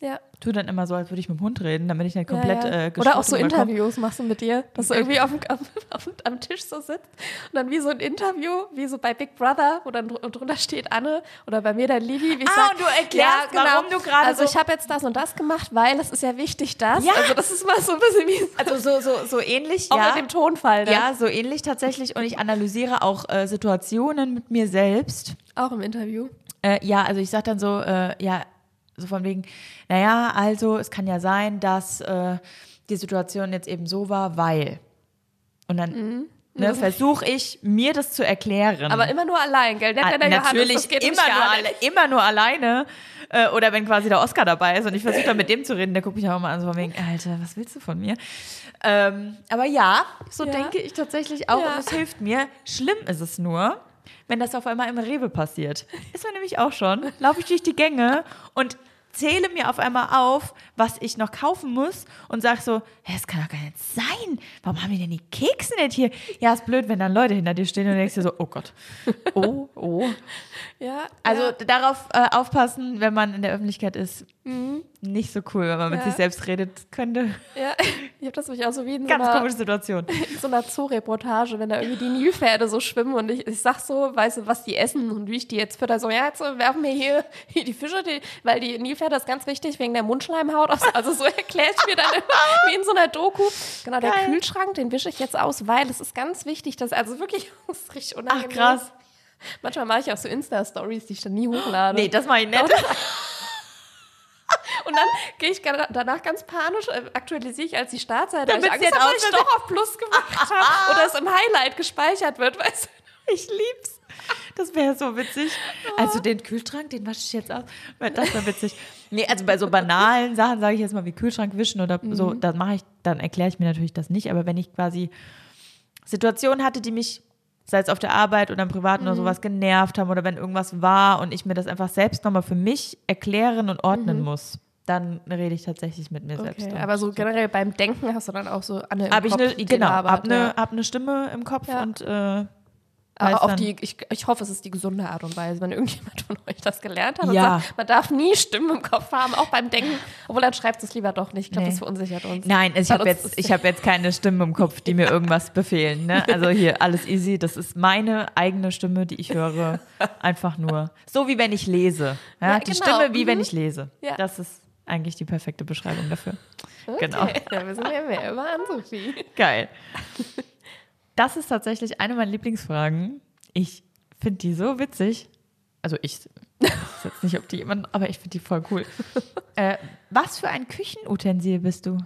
Ja. Tu dann immer so, als würde ich mit dem Hund reden, damit ich nicht Ja, komplett ja. äh, Oder auch so. Interviews machst du mit dir, dass du irgendwie auf dem, auf, auf, am Tisch so sitzt und dann wie so ein Interview, wie so bei Big Brother, wo dann dr- drunter steht Anne oder bei mir der Livi. Wie ich Ah, sag, und du erklärst, warum du gerade Also so- ich habe jetzt das und das gemacht, weil es ist ja wichtig, das. Ja. Also das ist mal so ein bisschen wie Also so, so, so ähnlich, auch ja. in dem Tonfall. Ne? Ja, so ähnlich tatsächlich. Und ich analysiere auch äh, Situationen mit mir selbst. Auch im Interview. Äh, ja, also ich sage dann so, äh, ja, so von wegen, naja, also es kann ja sein, dass äh, die Situation jetzt eben so war, weil. Und dann ne, versuche ich, mir das zu erklären. Aber immer nur allein, gell? Nicht Ah, der Johannes, natürlich immer nur, alle, nicht. immer nur alleine. Äh, oder wenn quasi der Oscar dabei ist und ich versuche dann mit dem zu reden, der guckt mich auch immer an, so von wegen, Alter, was willst du von mir? Ähm, aber ja, so Ja. denke ich tatsächlich auch Ja. und es hilft mir. Schlimm ist es nur, wenn das auf einmal im Rewe passiert. Ist mir nämlich auch schon. Laufe ich durch die Gänge und zähle mir auf einmal auf, was ich noch kaufen muss und sag so, das kann doch gar nicht sein. Warum haben wir denn die Kekse nicht hier? Ja, ist blöd, wenn dann Leute hinter dir stehen und du denkst dir so, oh Gott. Oh, oh. Ja, Also ja. darauf äh, aufpassen, wenn man in der Öffentlichkeit ist. Nicht so cool, wenn man mit Ja. sich selbst redet könnte. ja. ich habe das mich auch so wie in so Ganz einer, komische Situation. in so einer Zoo-Reportage, wenn da irgendwie die Nilpferde so schwimmen und ich, ich sag so, weißt du, was die essen und wie ich die jetzt fütter. So, ja, jetzt werfen wir hier, hier die Fische, die, weil die Nilpferde ist ganz wichtig wegen der Mundschleimhaut. aus- Also so erkläre ich mir dann immer, wie in so einer Doku. Genau, der Geil. Kühlschrank, den wische ich jetzt aus, weil es ist ganz wichtig, dass, also wirklich, das ist richtig Ach, unangenehm. krass. Manchmal mache ich auch so Insta-Stories, die ich dann nie hochlade. Nee, das mache ich nicht. Und dann gehe ich danach ganz panisch, äh, aktualisiere ich als die Startseite, weil ich Angst habe, jetzt dass ich doch auf Plus gemacht habe oder es im Highlight gespeichert wird, weißt du? Ich lieb's. Das wäre so witzig. Also den Kühlschrank, den wasche ich jetzt aus. Das wäre witzig. Nee, also bei so banalen Sachen sage ich jetzt mal wie Kühlschrank wischen oder so, dann mache ich, dann erkläre ich mir natürlich das nicht. Aber wenn ich quasi Situationen hatte, die mich, sei es auf der Arbeit oder im Privaten oder sowas, genervt haben oder wenn irgendwas war und ich mir das einfach selbst nochmal für mich erklären und ordnen muss, dann rede ich tatsächlich mit mir selbst. Okay, Und aber so generell beim Denken hast du dann auch so Anne im Hab ich Kopf, eine, die genau, labert, hab eine, hab eine Stimme im Kopf Ja. und äh, Aber auf dann- die, ich, ich hoffe, es ist die gesunde Art und Weise, wenn irgendjemand von euch das gelernt hat Ja. und sagt, man darf nie Stimmen im Kopf haben, auch beim Denken. Obwohl, dann schreibt es lieber doch nicht. Ich glaube, Nee. das verunsichert uns. Nein, also ich habe jetzt, ich hab jetzt keine Stimmen im Kopf, die mir irgendwas befehlen. Ne? Also hier, alles easy. Das ist meine eigene Stimme, die ich höre. Einfach nur. So wie wenn ich lese. Ja? Ja, die genau. Stimme wie wenn Mhm. ich lese. Das ist eigentlich die perfekte Beschreibung dafür. Okay. Genau. Da wissen wir mehr über Ann-Sophie. Geil. Das ist tatsächlich eine meiner Lieblingsfragen. Ich finde die so witzig. Also ich weiß jetzt nicht, ob die jemand, aber ich finde die voll cool. Äh, was für ein Küchenutensil bist du?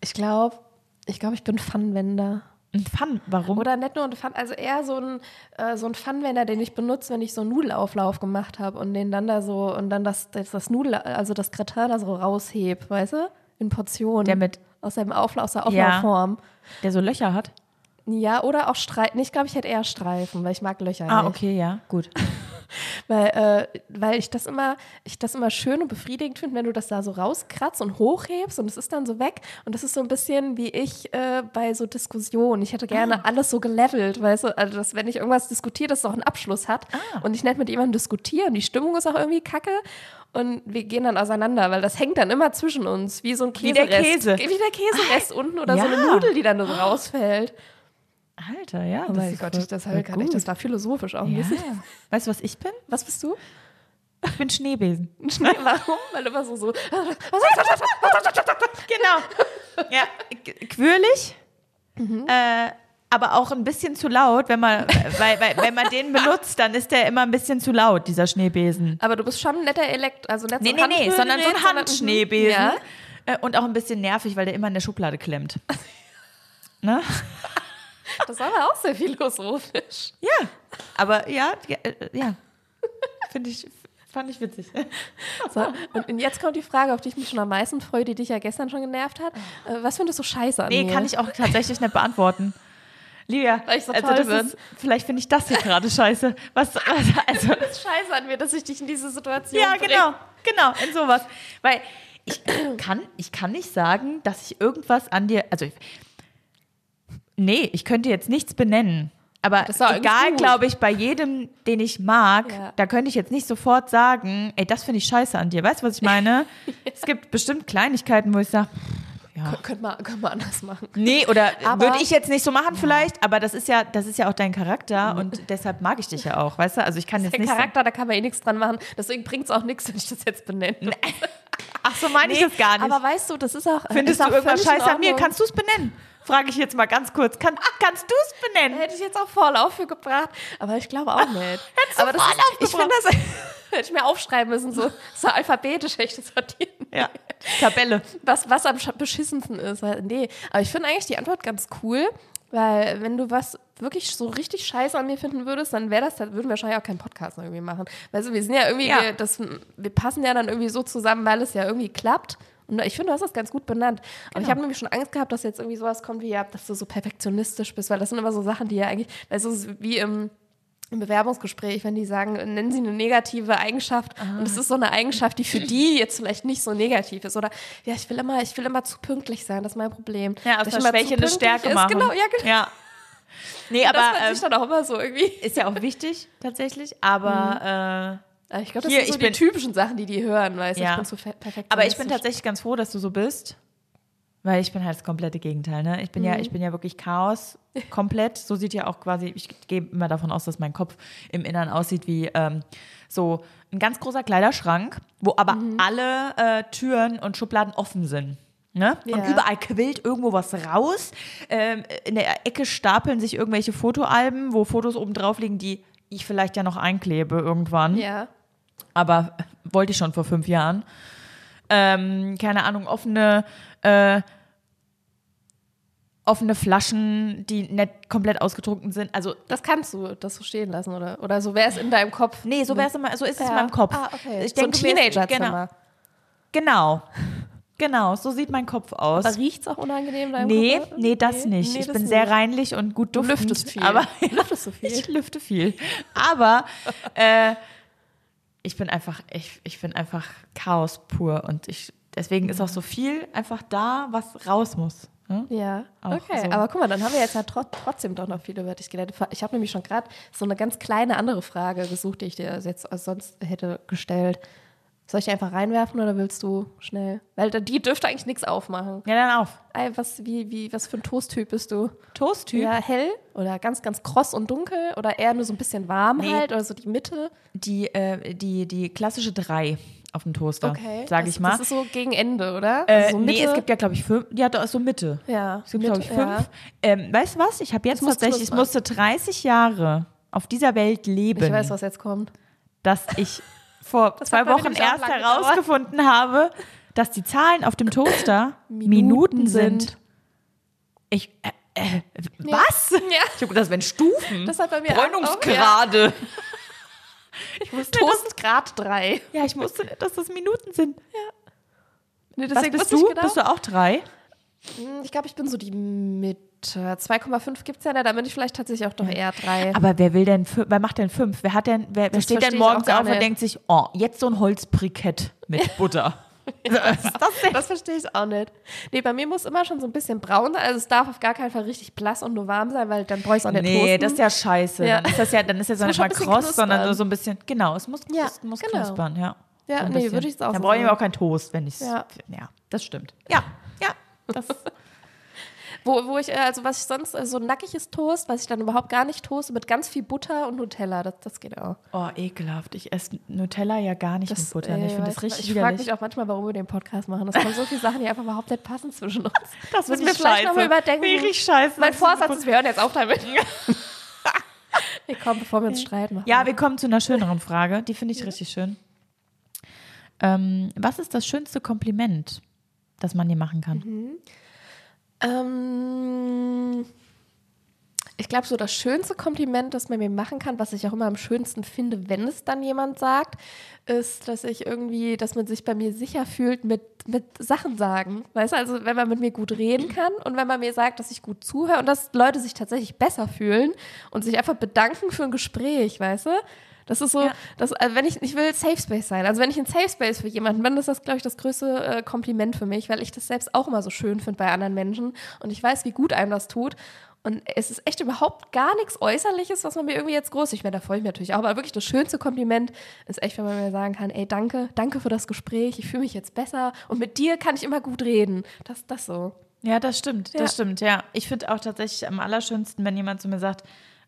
Ich glaube, ich glaube, ich bin Pfannenwender. Ein Pfann, warum? Oder nicht nur ein Pfann, also eher so ein, äh, so ein Pfannenwender, den ich benutze, wenn ich so einen Nudelauflauf gemacht habe und den dann da so und dann das, das, das Nudel, also das Gratin da so rausheb, weißt du? In Portionen. Der mit- aus seinem Auflauf, aus der Ja. Auflaufform. Der so Löcher hat? Ja. oder auch Streifen. Ich glaube, ich hätte eher Streifen, weil ich mag Löcher Ah, nicht. okay, ja, gut. Weil, äh, weil ich das immer, ich das immer schön und befriedigend finde, wenn du das da so rauskratzt und hochhebst und es ist dann so weg. Und das ist so ein bisschen wie ich äh, bei so Diskussionen. Ich hätte gerne alles so gelevelt, weißt du, also dass wenn ich irgendwas diskutiere, dass es auch einen Abschluss hat. Und ich nicht mit jemandem diskutieren. Die Stimmung ist auch irgendwie kacke. Und wir gehen dann auseinander, weil das hängt dann immer zwischen uns, wie so ein Wie der Käserest. Käse. Wie der Käserest unten oder so ja. eine Nudel, die dann so rausfällt. Alter, ja. Oh das mein ist Gott, ich, das, halt gar nicht. das war philosophisch auch ein ja. bisschen. Weißt du, was ich bin? Was bist du? Ich bin Schneebesen. Warum? Weil du immer so, so Genau. Ja, quirlig, Mhm. äh, aber auch ein bisschen zu laut, wenn man, weil, weil, wenn man den benutzt, dann ist der immer ein bisschen zu laut, dieser Schneebesen. Aber du bist schon ein netter Elekt, also nicht Nee, so nee, nee, sondern so ein Handschneebesen. Ja. Äh, Und auch ein bisschen nervig, weil der immer in der Schublade klemmt. ne? Das war aber auch sehr philosophisch. Ja, aber ja, ja, äh, ja. finde ich, fand ich witzig. So, und, jetzt kommt die Frage, auf die ich mich schon am meisten freue, die dich ja gestern schon genervt hat. Äh, was findest du scheiße an Nee, mir? kann ich auch tatsächlich nicht beantworten. Livia, Weil ich so also das bin. ist, vielleicht finde ich das hier gerade scheiße. Was, was also, Das ist scheiße an mir, dass ich dich in diese Situation ja, bringe. genau, genau, in sowas. Weil ich kann, ich kann nicht sagen, dass ich irgendwas an dir, also ich, nee, ich könnte jetzt nichts benennen. Aber Das egal, glaube ich, bei jedem, den ich mag, Ja. da könnte ich jetzt nicht sofort sagen, ey, das finde ich scheiße an dir. Weißt du, was ich meine? Es gibt bestimmt Kleinigkeiten, wo ich sage, ja, Könnte man, könnte man anders machen. Nee, oder würde ich jetzt nicht so machen vielleicht, aber das ist ja, das ist ja auch dein Charakter und deshalb mag ich dich ja auch, weißt du? Also ich kann jetzt Der nicht Charakter, da kann man eh nichts dran machen. Deswegen bringt es auch nichts, wenn ich das jetzt benenne. So, ach so meine ich das gar nicht. Aber weißt du, das ist auch. Findest ist du auch irgendwas scheiße an mir, kannst du es benennen. Frage ich jetzt mal ganz kurz. Kann, kannst du es benennen? Hätte ich jetzt auch Vorlauf für gebracht, aber ich glaube auch nicht. Hättest du aber das Vorlauf ist, ich finde das hätte ich mir aufschreiben müssen, so, so alphabetisch hätte ich das sortieren. Ja. Tabelle. Was, was am sch- beschissensten ist. Nee, aber ich finde eigentlich die Antwort ganz cool, weil wenn du was wirklich so richtig scheiße an mir finden würdest, dann wäre das, dann würden wir wahrscheinlich auch keinen Podcast irgendwie machen. Weißt du, wir sind ja irgendwie, Ja. Wir, das, wir passen ja dann irgendwie so zusammen, weil es ja irgendwie klappt. Und ich finde, du hast das ganz gut benannt. Aber ich habe nämlich schon Angst gehabt, dass jetzt irgendwie sowas kommt wie, ja, dass du so perfektionistisch bist, weil das sind immer so Sachen, die ja eigentlich, also es ist wie im, im Bewerbungsgespräch, wenn die sagen, nennen sie eine negative Eigenschaft und es ist so eine Eigenschaft, die für die jetzt vielleicht nicht so negativ ist. Oder ja, ich will immer, ich will immer zu pünktlich sein, das ist mein Problem. Ja, aus Dass der ich immer Schwäche zu eine Stärke ist. machen. Genau, ja, genau. Ja. Nee, Aber, aber das fand ähm, ich dann auch immer so irgendwie. ist ja auch wichtig, tatsächlich. Aber, äh, Ich glaube, das Hier, sind so die bin- typischen Sachen, die die hören, weißt du, Ja. ich bin fe- perfekt. aber ich bin tatsächlich ganz froh, dass du so bist. Weil ich bin halt das komplette Gegenteil, ne? Ich bin ja, ich bin ja wirklich Chaos komplett. So sieht ja auch quasi, ich gehe immer davon aus, dass mein Kopf im Innern aussieht wie ähm, so ein ganz großer Kleiderschrank, wo aber alle äh, Türen und Schubladen offen sind. Ne? Und Ja. überall quillt irgendwo was raus. Ähm, in der Ecke stapeln sich irgendwelche Fotoalben, wo Fotos oben drauf liegen, die ich vielleicht ja noch einklebe irgendwann Ja. Aber wollte ich schon vor fünf Jahren. Ähm, keine Ahnung, offene, äh, offene Flaschen, die nicht komplett ausgetrunken sind. Also, Das kannst du, das so stehen lassen, oder? Oder so wäre es in deinem Kopf. nee, so, wär's immer, so ist es in Ja. meinem Kopf. Ah, okay. Ich so ein denke, ist- Teenagerzimmer. Genau. Genau. Genau, so sieht mein Kopf aus. Aber riecht es auch unangenehm in deinem Nee, nee, das Nee, nicht. nee, ich das bin nicht. sehr reinlich und gut Du duftend. lüftest viel. Aber Lüftest du viel? ich lüfte viel. Aber äh, ich bin einfach, ich, ich bin einfach Chaos pur und ich, deswegen ist auch so viel einfach da, was raus muss. ne? Ja, Auch okay. so. Aber guck mal, dann haben wir jetzt ja trot trotzdem doch noch viel über dich gelernt. Ich habe nämlich schon gerade so eine ganz kleine andere Frage gesucht, die ich dir jetzt sonst hätte gestellt. Soll ich die einfach reinwerfen oder willst du schnell? Weil die dürfte eigentlich nichts aufmachen. Ja, dann auf. Ey, was, wie, wie, was für ein Toasttyp bist du? Toasttyp. Ja, hell oder ganz, ganz kross und dunkel oder eher nur so ein bisschen warm Nee. halt oder so die Mitte? Die, äh, die, die klassische drei auf dem Toaster, sage das, ich mal. Das ist so gegen Ende, oder? äh, so nee, es gibt ja, glaube ich, fünf. Ja, da ist so Mitte. ja, Es gibt, glaube ich, fünf. Ähm, weißt du was? Ich habe jetzt tatsächlich, ich musste 30 Jahre auf dieser Welt leben. Ja. Ich weiß, was jetzt kommt. dass ich vor Das zwei Wochen auch erst gedauert. herausgefunden habe, dass die Zahlen auf dem Toaster Minuten, Minuten sind. Ich, äh, äh, was? Ja. Ich habe gedacht, das wären Stufen. Das hat bei mir Bräunungsgrade. Ich wusste Toast Grad 3. Ja, ich wusste nicht, dass das Minuten sind. Nee, Was bist du? Bist du auch drei? Ich glaube, ich bin so die Mitte. 2,5 gibt es ja, da bin ich vielleicht tatsächlich auch doch eher 3. Aber wer will denn, wer macht denn fünf? Wer hat denn, wer, wer steht denn morgens auf und denkt sich, oh, jetzt so ein Holzbrikett mit Butter? Ist das? Das verstehe ich auch nicht. Nee, bei mir muss immer schon so ein bisschen braun sein. Also es darf auf gar keinen Fall richtig blass und nur warm sein, weil dann brauche ich es auch nicht Nee, toasten. das ist ja scheiße. Ja. Dann ist das ja, dann ist ja so nicht mal kross, sondern nur so ein bisschen, genau, es muss, Ja, es muss genau. knuspern, ja. Ja, so nee, würde ich jetzt auch Dann brauche ich mir auch keinen Toast, wenn ich es, Ja. ja. das stimmt. Ja, ja, das, Wo, wo ich, äh, also was ich sonst, äh, so ein nackiges Toast, was ich dann überhaupt gar nicht toaste, mit ganz viel Butter und Nutella, das, das geht auch. oh, ekelhaft. Ich esse Nutella ja gar nicht mit Butter. äh, ich finde das weiß- richtig Ich frage mich auch manchmal, warum wir den Podcast machen. Das kommen so viele Sachen, die einfach überhaupt nicht passen zwischen uns. Das müssen wir ich vielleicht nochmal überdenken. Richtig scheiße. Mein Das Vorsatz ist, wir hören jetzt auf damit. wir kommen, bevor wir uns streiten. Machen. Ja, wir kommen zu einer schöneren Frage. Die finde ich richtig schön. Ähm, was ist das schönste Kompliment, das man dir machen kann? Mhm. Ähm, ich glaube, so das schönste Kompliment, das man mir machen kann, was ich auch immer am schönsten finde, wenn es dann jemand sagt, ist, dass ich irgendwie, dass man sich bei mir sicher fühlt mit, mit Sachen sagen. Weißt du, also wenn man mit mir gut reden kann und wenn man mir sagt, dass ich gut zuhöre und dass Leute sich tatsächlich besser fühlen und sich einfach bedanken für ein Gespräch, weißt du? Das ist so, Ja. das, also wenn ich, ich will Safe Space sein. Also wenn ich ein Safe Space für jemanden bin, ist das, glaube ich, das größte äh, Kompliment für mich, weil ich das selbst auch immer so schön finde bei anderen Menschen und ich weiß, wie gut einem das tut. Und es ist echt überhaupt gar nichts Äußerliches, was man mir irgendwie jetzt groß, ich meine, da freue ich mich natürlich auch, aber wirklich das schönste Kompliment ist echt, wenn man mir sagen kann, ey, danke, danke für das Gespräch, ich fühle mich jetzt besser und mit dir kann ich immer gut reden. Das, das so. Ja, das stimmt, Ja. das stimmt, ja. Ich finde auch tatsächlich am allerschönsten, wenn jemand zu mir sagt,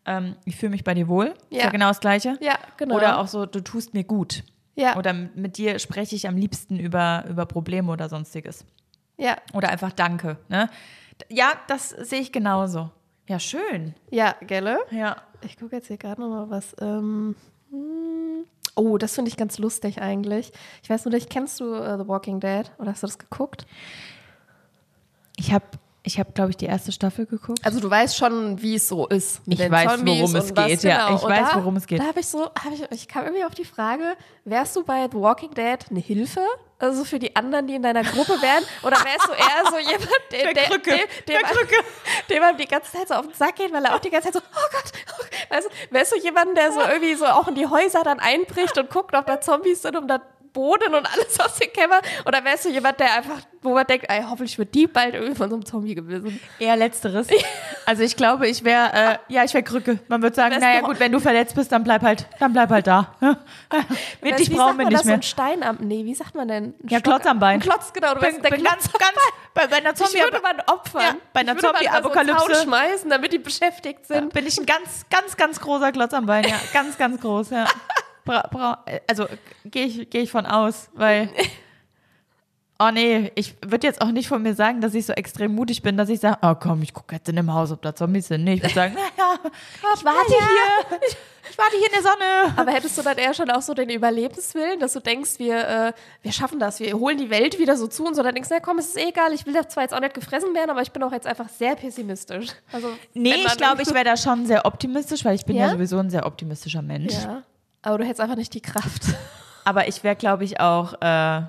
ähm, ich fühle mich bei dir wohl. Ist ja Ja. genau das Gleiche. Ja, genau. Oder auch so, du tust mir gut. Ja. Oder mit dir spreche ich am liebsten über, über Probleme oder sonstiges. Ja, Oder einfach Danke. Ne? Ja, das sehe ich genauso. Ja, schön. Ja, gelle? Ja. Ich gucke jetzt hier gerade noch mal was. Ähm, hm. oh, das finde ich ganz lustig eigentlich. Ich weiß nur nicht, kennst du äh, The Walking Dead? Oder hast du das geguckt? Ich habe, ich hab, glaube ich, die erste Staffel geguckt. Also du weißt schon, wie es so ist. Ich weiß, worum es und was, geht, ja. genau. Ich Und weiß, da, worum es geht. Da habe ich so, hab ich, ich kam irgendwie auf die Frage, wärst du bei The Walking Dead eine Hilfe? Also für die anderen, die in deiner Gruppe wären? Oder wärst du eher so jemand, der, der, Krücke. dem, dem, Der Krücke. dem man die ganze Zeit so auf den Sack geht, weil er auch die ganze Zeit so, oh Gott, oh, weißt du, wärst du jemand, der so irgendwie so auch in die Häuser dann einbricht und guckt, ob da Zombies sind, um da Boden und alles aus den Kämmern? Oder wärst du jemand, der einfach, wo man denkt, ey, hoffentlich wird die bald irgendwie von so einem Zombie gebissen? Eher letzteres. Also ich glaube, ich wäre, äh, ja, ich wäre Krücke. Man würde sagen, naja gut, wenn du verletzt bist, dann bleib halt, dann bleib halt da. Wird dich wie brauchen sagt wir man nicht das, so mehr. ein Stein am, nee, wie sagt man denn? Ein Ja, Stock- Klotz am Bein. Ein Klotz, genau. Du Bin, bist der bin Klotz ganz, ganz, bei, bei einer Ich würde Zombie, man opfern. Ja, bei einer so Zombie-Apokalypse. Zaun schmeißen, damit die beschäftigt sind. bin ich ein ganz, ganz, ganz großer Klotz am Bein. Ja, ganz, ganz groß. Ja. Bra, bra, also gehe ich, geh ich von aus, weil. Oh nee, ich würde jetzt auch nicht von mir sagen, dass ich so extrem mutig bin, dass ich sage, oh komm, ich gucke jetzt in dem Haus, ob da Zombies sind. Nee, ich würde sagen, naja, ich warte hier. Ich, ich warte hier in der Sonne. Aber hättest du dann eher schon auch so den Überlebenswillen, dass du denkst, wir, äh, wir schaffen das, wir holen die Welt wieder so zu und so, dann denkst du, na komm, es ist eh egal, ich will da zwar jetzt auch nicht gefressen werden, aber ich bin auch jetzt einfach sehr pessimistisch. Also, Nee, ich glaube, ich wäre da schon sehr optimistisch, weil ich bin ja, Ja? sowieso ein sehr optimistischer Mensch. Ja, aber du hättest einfach nicht die Kraft. Aber ich wäre, glaube ich, auch. Äh,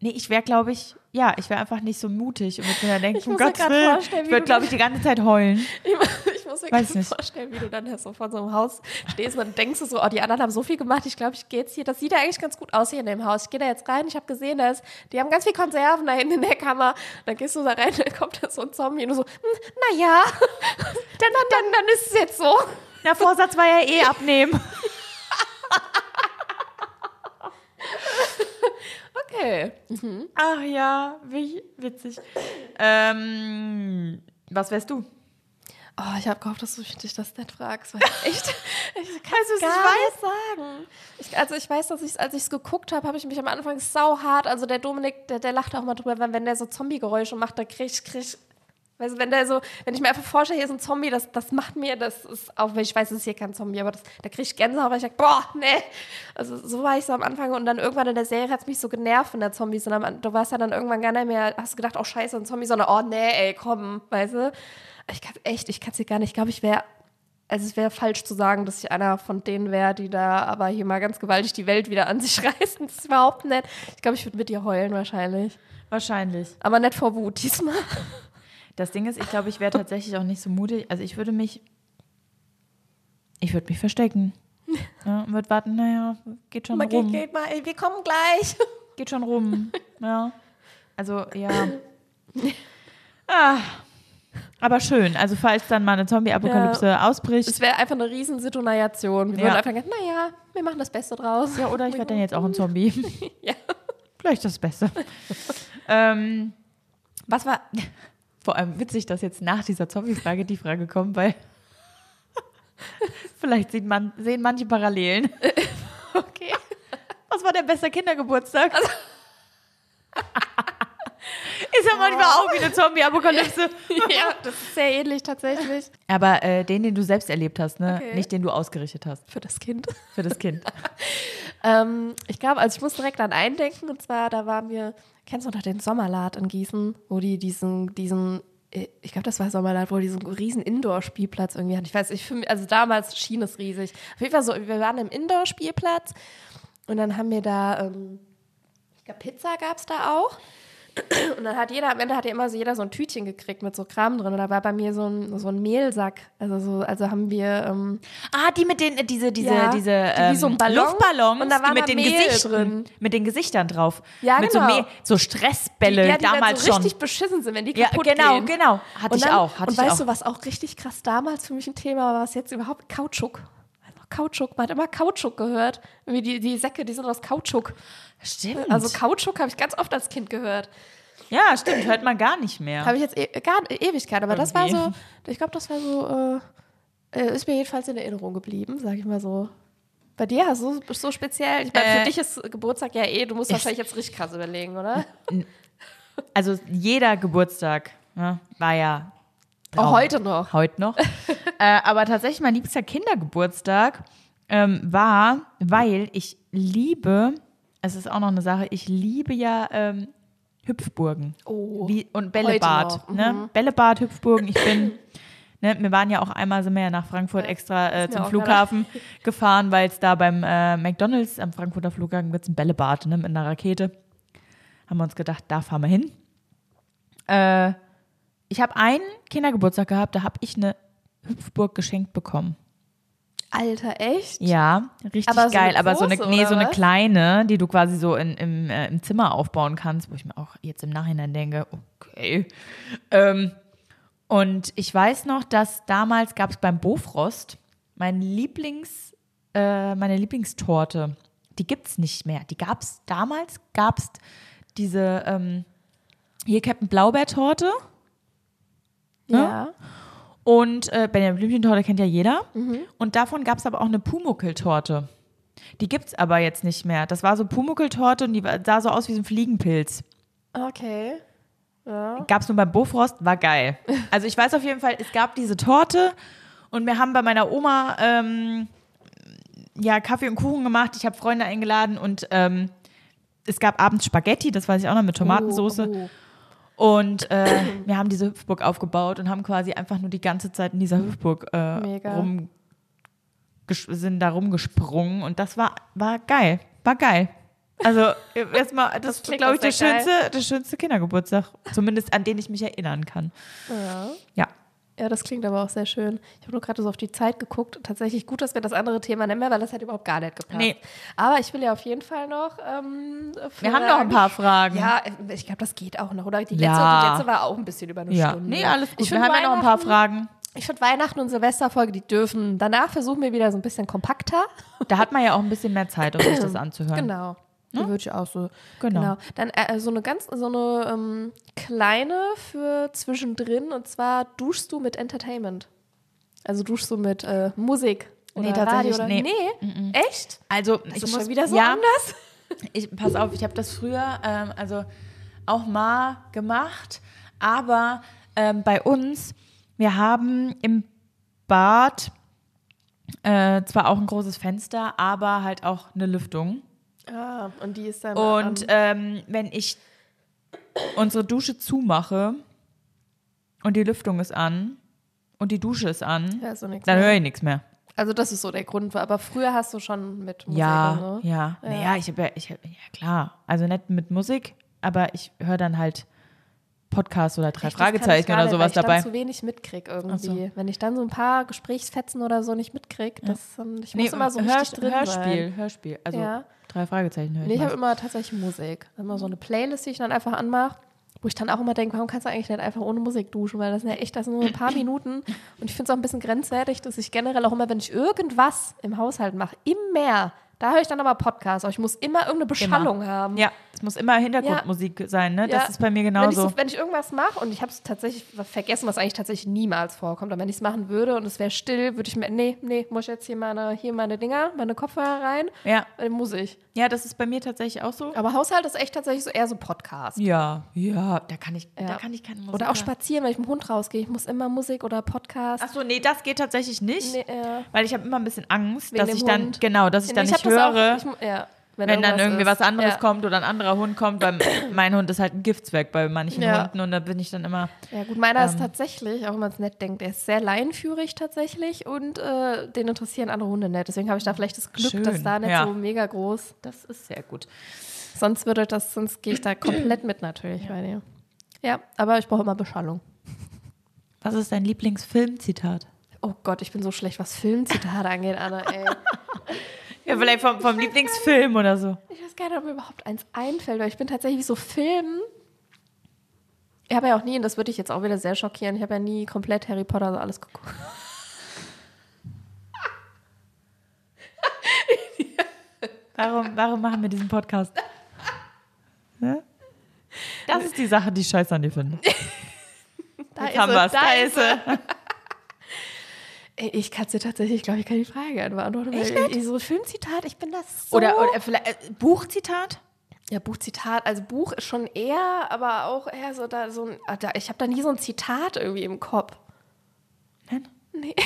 nee, ich wäre, glaube ich, ja, ich wäre einfach nicht so mutig und würde mir dann denken, Ich um Gottes Willen, ich würde, glaube ich, die ganze Zeit heulen. Ich, ich muss mir Weiß nicht. vorstellen, wie du dann so vor so einem Haus stehst und dann denkst du so, oh, die anderen haben so viel gemacht, ich glaube, ich gehe jetzt hier, das sieht ja eigentlich ganz gut aus hier in dem Haus. Ich gehe da jetzt rein, ich habe gesehen, da ist, die haben ganz viel Konserven da hinten in der Kammer. Dann gehst du da rein, dann kommt da so ein Zombie und du so, hm, naja, dann, dann, dann ist es jetzt so. Der Vorsatz war ja eh abnehmen. Okay. Ach ja, wie witzig. Ähm, was wärst du? Oh, ich habe gehofft, dass du dich das nicht fragst, weil ich echt, ich kann Also, es gar nicht sagen. Ich, also ich weiß, dass ich, als ich es geguckt habe, habe ich mich am Anfang sauhart, also der Dominik, der, der lacht auch mal drüber, wenn, wenn der so Zombie-Geräusche macht, da krieg ich, krieg Weißt du, wenn der so, wenn ich mir einfach vorstelle, hier ist ein Zombie, das, das macht mir, das ist, auch wenn ich weiß, es ist hier kein Zombie, aber das, da kriege ich Gänsehaut, weil ich denke, boah, nee. Also so war ich so am Anfang und dann irgendwann in der Serie hat es mich so genervt von der Zombies und am, du warst ja dann irgendwann gar nicht mehr, hast gedacht, oh scheiße, ein Zombie, sondern oh nee, ey, komm, weißt du. Ich kann echt, ich kann es dir gar nicht, ich glaube, ich wäre, also es wäre falsch zu sagen, dass ich einer von denen wäre, die da aber hier mal ganz gewaltig die Welt wieder an sich reißen. Das ist überhaupt nicht. Ich glaube, ich würde mit dir heulen wahrscheinlich. Wahrscheinlich. Aber nicht vor Wut diesmal. Das Ding ist, ich glaube, ich wäre tatsächlich auch nicht so mutig. Also ich würde mich, ich würde mich verstecken. Ja, und würde warten, naja, geht schon Mal, rum. geht, geht mal, ey, wir kommen gleich. Geht schon rum. Ja. Also, ja. Ah. Aber schön. Also, falls dann mal eine Zombie-Apokalypse ausbricht. Es wäre einfach eine riesen Situation. Wir Ja. würden einfach sagen, naja, wir machen das Beste draus. Ja, oder ich werde dann jetzt auch ein Zombie. Ja. Vielleicht das Beste. ähm, was war. Vor allem witzig, dass jetzt nach dieser Zombie-Frage die Frage kommt, weil. Vielleicht sieht man, sehen manche Parallelen. Okay. Was war der beste Kindergeburtstag? Ist ja manchmal auch wie eine Zombie-Apokalypse. ja, das ist sehr ähnlich tatsächlich. Aber äh, den, den du selbst erlebt hast, ne? Okay. Nicht den du ausgerichtet hast Für das Kind. für das Kind. Ähm, ich glaube, also ich muss direkt an einen denken. Und zwar, da waren wir, kennst du noch den Sommerlad in Gießen, wo die diesen, diesen, äh, ich glaube, das war Sommerlad, wo die diesen riesen Indoor-Spielplatz irgendwie hatten. Ich weiß, ich finde, also damals schien es riesig. Auf jeden Fall so, wir waren im Indoor-Spielplatz und dann haben wir da, ähm, ich glaube, Pizza gab es da auch. Und dann hat jeder, am Ende hat ja immer so jeder so ein Tütchen gekriegt mit so Kram drin. Und da war bei mir so ein, so ein Mehlsack. Also so, also haben wir, ähm, Ah, die mit den, äh, diese, diese, Ja, diese die wie ähm, so ein Ballon. Luftballons, Und da war die mit den Mehl Gesichtern, drin. mit den Gesichtern drauf. Ja, mit genau. so, Mehl, so Stressbälle ja, die dann damals so schon. richtig beschissen sind, wenn die Ja, kaputt genau, gehen. genau. Hatte und ich dann, auch, hatte und weißt auch. du, was auch richtig krass damals für mich ein Thema war, was jetzt überhaupt Kautschuk. Kautschuk, man hat immer Kautschuk gehört. Irgendwie die, die Säcke, die sind aus Kautschuk. Stimmt. Also Kautschuk habe ich ganz oft als Kind gehört. ja, stimmt, hört man gar nicht mehr. Habe ich jetzt e gar Ewigkeit, aber das war so, Irgendwie. ich glaube, das war so, äh, äh, ist mir jedenfalls in Erinnerung geblieben, sag ich mal so. Bei dir hast du so speziell, ich meine, für Äh, dich ist Geburtstag ja eh, du musst wahrscheinlich jetzt richtig krass überlegen, oder? also jeder Geburtstag ne, war ja Auch heute noch. Heute noch. äh, aber tatsächlich mein liebster Kindergeburtstag ähm, war, weil ich liebe, es ist auch noch eine Sache, ich liebe ja ähm, Hüpfburgen. Oh, Wie, und Bällebad. Ne? Bällebad, Hüpfburgen. Ich bin, ne, wir waren ja auch einmal sind wir ja nach Frankfurt extra äh, zum Flughafen gefahren, weil es da beim äh, McDonalds am Frankfurter Flughafen gibt ein Bällebad ne, mit einer Rakete. Haben wir uns gedacht, da fahren wir hin. Äh, ich habe einen Kindergeburtstag gehabt, da habe ich eine Hüpfburg geschenkt bekommen. Alter, echt? Ja, richtig Aber so geil. eine aber so eine, nee, so eine was? kleine, die du quasi so in, im, äh, im Zimmer aufbauen kannst, wo ich mir auch jetzt im Nachhinein denke, okay. Ähm, und ich weiß noch, dass damals gab es beim Bofrost mein Lieblings, äh, meine Lieblingstorte. Die gibt es nicht mehr. Die gab es damals, gab es diese, ähm, hier Captain Blaubeertorte. Ja. Und äh, Benjamin Blümchentorte kennt ja jeder. Mhm. Und davon gab es aber auch eine Pumuckeltorte. Die gibt's aber jetzt nicht mehr. Das war so Pumuckeltorte und die sah so aus wie so ein Fliegenpilz. Okay. Ja. Gab's nur beim Bofrost, war geil. Also ich weiß auf jeden Fall, es gab diese Torte und wir haben bei meiner Oma ähm, ja Kaffee und Kuchen gemacht. Ich habe Freunde eingeladen und ähm, es gab abends Spaghetti, das weiß ich auch noch mit Tomatensauce. Oh, oh. Und äh, wir haben diese Hüpfburg aufgebaut und haben quasi einfach nur die ganze Zeit in dieser Hüpfburg äh, rum sind da rumgesprungen und das war war geil, war geil. Also erstmal, das, Das klingt glaube ich der schönste, der schönste Kindergeburtstag, zumindest an den ich mich erinnern kann. Ja. Ja, Ja, das klingt aber auch sehr schön. Ich habe nur gerade so auf die Zeit geguckt. Tatsächlich gut, dass wir das andere Thema nehmen, weil das hat überhaupt gar nicht gepasst. Nee. Aber ich will ja auf jeden Fall noch. Ähm, wir haben noch ein paar Fragen. Ja, ich glaube, das geht auch noch. Oder die letzte, Ja. die letzte war auch ein bisschen über eine ja. Stunde. Nee, alles gut. Ich wir haben ja noch ein paar Fragen. Ich finde Weihnachten und Silvesterfolge, die dürfen. Danach versuchen wir wieder so ein bisschen kompakter. Da hat man ja auch ein bisschen mehr Zeit, um sich das anzuhören. Genau. Die würde ich auch so. Genau. Dann äh, so eine ganz, so eine ähm, kleine für zwischendrin und zwar duschst du mit Entertainment. Also duschst du mit äh, Musik. Oder Nee, tatsächlich, Radio oder, nee. nee. Echt? Also Das ich ist muss schon wieder so ja, anders. Ich, pass auf, ich habe das früher ähm, also auch mal gemacht, aber ähm, bei uns, wir haben im Bad äh, zwar auch ein großes Fenster, aber halt auch eine Lüftung. Ah, und die ist dann. Und ähm, wenn ich unsere Dusche zumache und die Lüftung ist an und die Dusche ist an, ja, so dann höre ich nichts mehr. Also das ist so der Grund. Aber früher hast du schon mit Musik. Ja, und so. ja. Naja, ich habe ja, ich hab, ja klar. Also nicht mit Musik, aber ich höre dann halt Podcasts oder drei Echt, ich Fragezeichen oder nicht, sowas weil ich dabei. dann zu wenig mitkrieg irgendwie. Wenn ich dann so ein paar Gesprächsfetzen oder so nicht mitkrieg, das, ähm, ich muss immer so richtig Hörst- drin Hörspiel, sein. Hörspiel. Also Ja. Drei Fragezeichen höre ich. Nee, ich habe immer tatsächlich Musik. Immer so eine Playlist, die ich dann einfach anmache, wo ich dann auch immer denke, warum kannst du eigentlich nicht einfach ohne Musik duschen? Weil das sind ja echt, das sind nur ein paar Minuten. Und ich finde es auch ein bisschen grenzwertig, dass ich generell auch immer, wenn ich irgendwas im Haushalt mache, im Meer, da höre ich dann aber Podcasts. Aber ich muss immer irgendeine Beschallung haben. ja, es muss immer Hintergrundmusik sein, ne? Ja. Das ist bei mir Wenn ich, genauso. so, wenn ich irgendwas mache und ich habe es tatsächlich vergessen, was eigentlich tatsächlich niemals vorkommt, aber wenn ich es machen würde und es wäre still, würde ich mir, nee, nee, muss ich jetzt hier meine, hier meine Dinger, meine Kopfhörer rein, ja. äh, muss ich. ja, das ist bei mir tatsächlich auch so. Aber Haushalt ist echt tatsächlich so eher so Podcast. Ja, ja, da kann ich, da Ja. kann ich keine Musik. Oder auch spazieren, wenn ich mit dem Hund rausgehe. Ich muss immer Musik oder Podcast. Ach so, nee, das geht tatsächlich nicht, Nee, äh, weil ich habe immer ein bisschen Angst, Wegen dass ich dann Hund. genau, dass ich dann Nee, nicht das auch- höre. ich ja, wenn dann irgendwas irgendwie ist. was anderes ja. kommt oder ein anderer Hund kommt, weil mein Hund ist halt ein Giftzwerg bei manchen Ja. Hunden und da bin ich dann immer, Ja, gut, meiner Ähm. ist tatsächlich, auch wenn man es nett denkt, der ist sehr laienführig tatsächlich und äh, den interessieren andere Hunde nicht. Deswegen habe ich da vielleicht das Glück, Schön, dass da nicht ja. so mega groß. das ist sehr gut. Sonst würde das, sonst gehe ich da komplett mit natürlich bei dir. Ja, aber ich brauche immer Beschallung. Was ist dein Lieblingsfilmzitat? Oh Gott, ich bin so schlecht, was Filmzitate angeht, Anna, ey. Ja, vielleicht vom, vom Lieblingsfilm oder so. Ich weiß gar nicht, ob mir überhaupt eins einfällt, weil ich bin tatsächlich so Film. Ich habe ja auch nie, und das würde ich jetzt auch wieder sehr schockieren, ich habe ja nie komplett Harry Potter so alles geguckt. Warum, warum machen wir diesen Podcast? Ne? Das ist die Sache, die ich scheiße an dir finde. Da Jetzt haben wir's, da ist sie. Ich kann es dir tatsächlich, glaube ich, kann die Frage beantworten. Echt? Weil ich, so Filmzitat, ich bin das so. Oder, oder vielleicht äh, Buchzitat? Ja, Buchzitat, also Buch ist schon eher, aber auch eher so da so ein, ah, da, ich habe da nie so ein Zitat irgendwie im Kopf. Nein? Nee.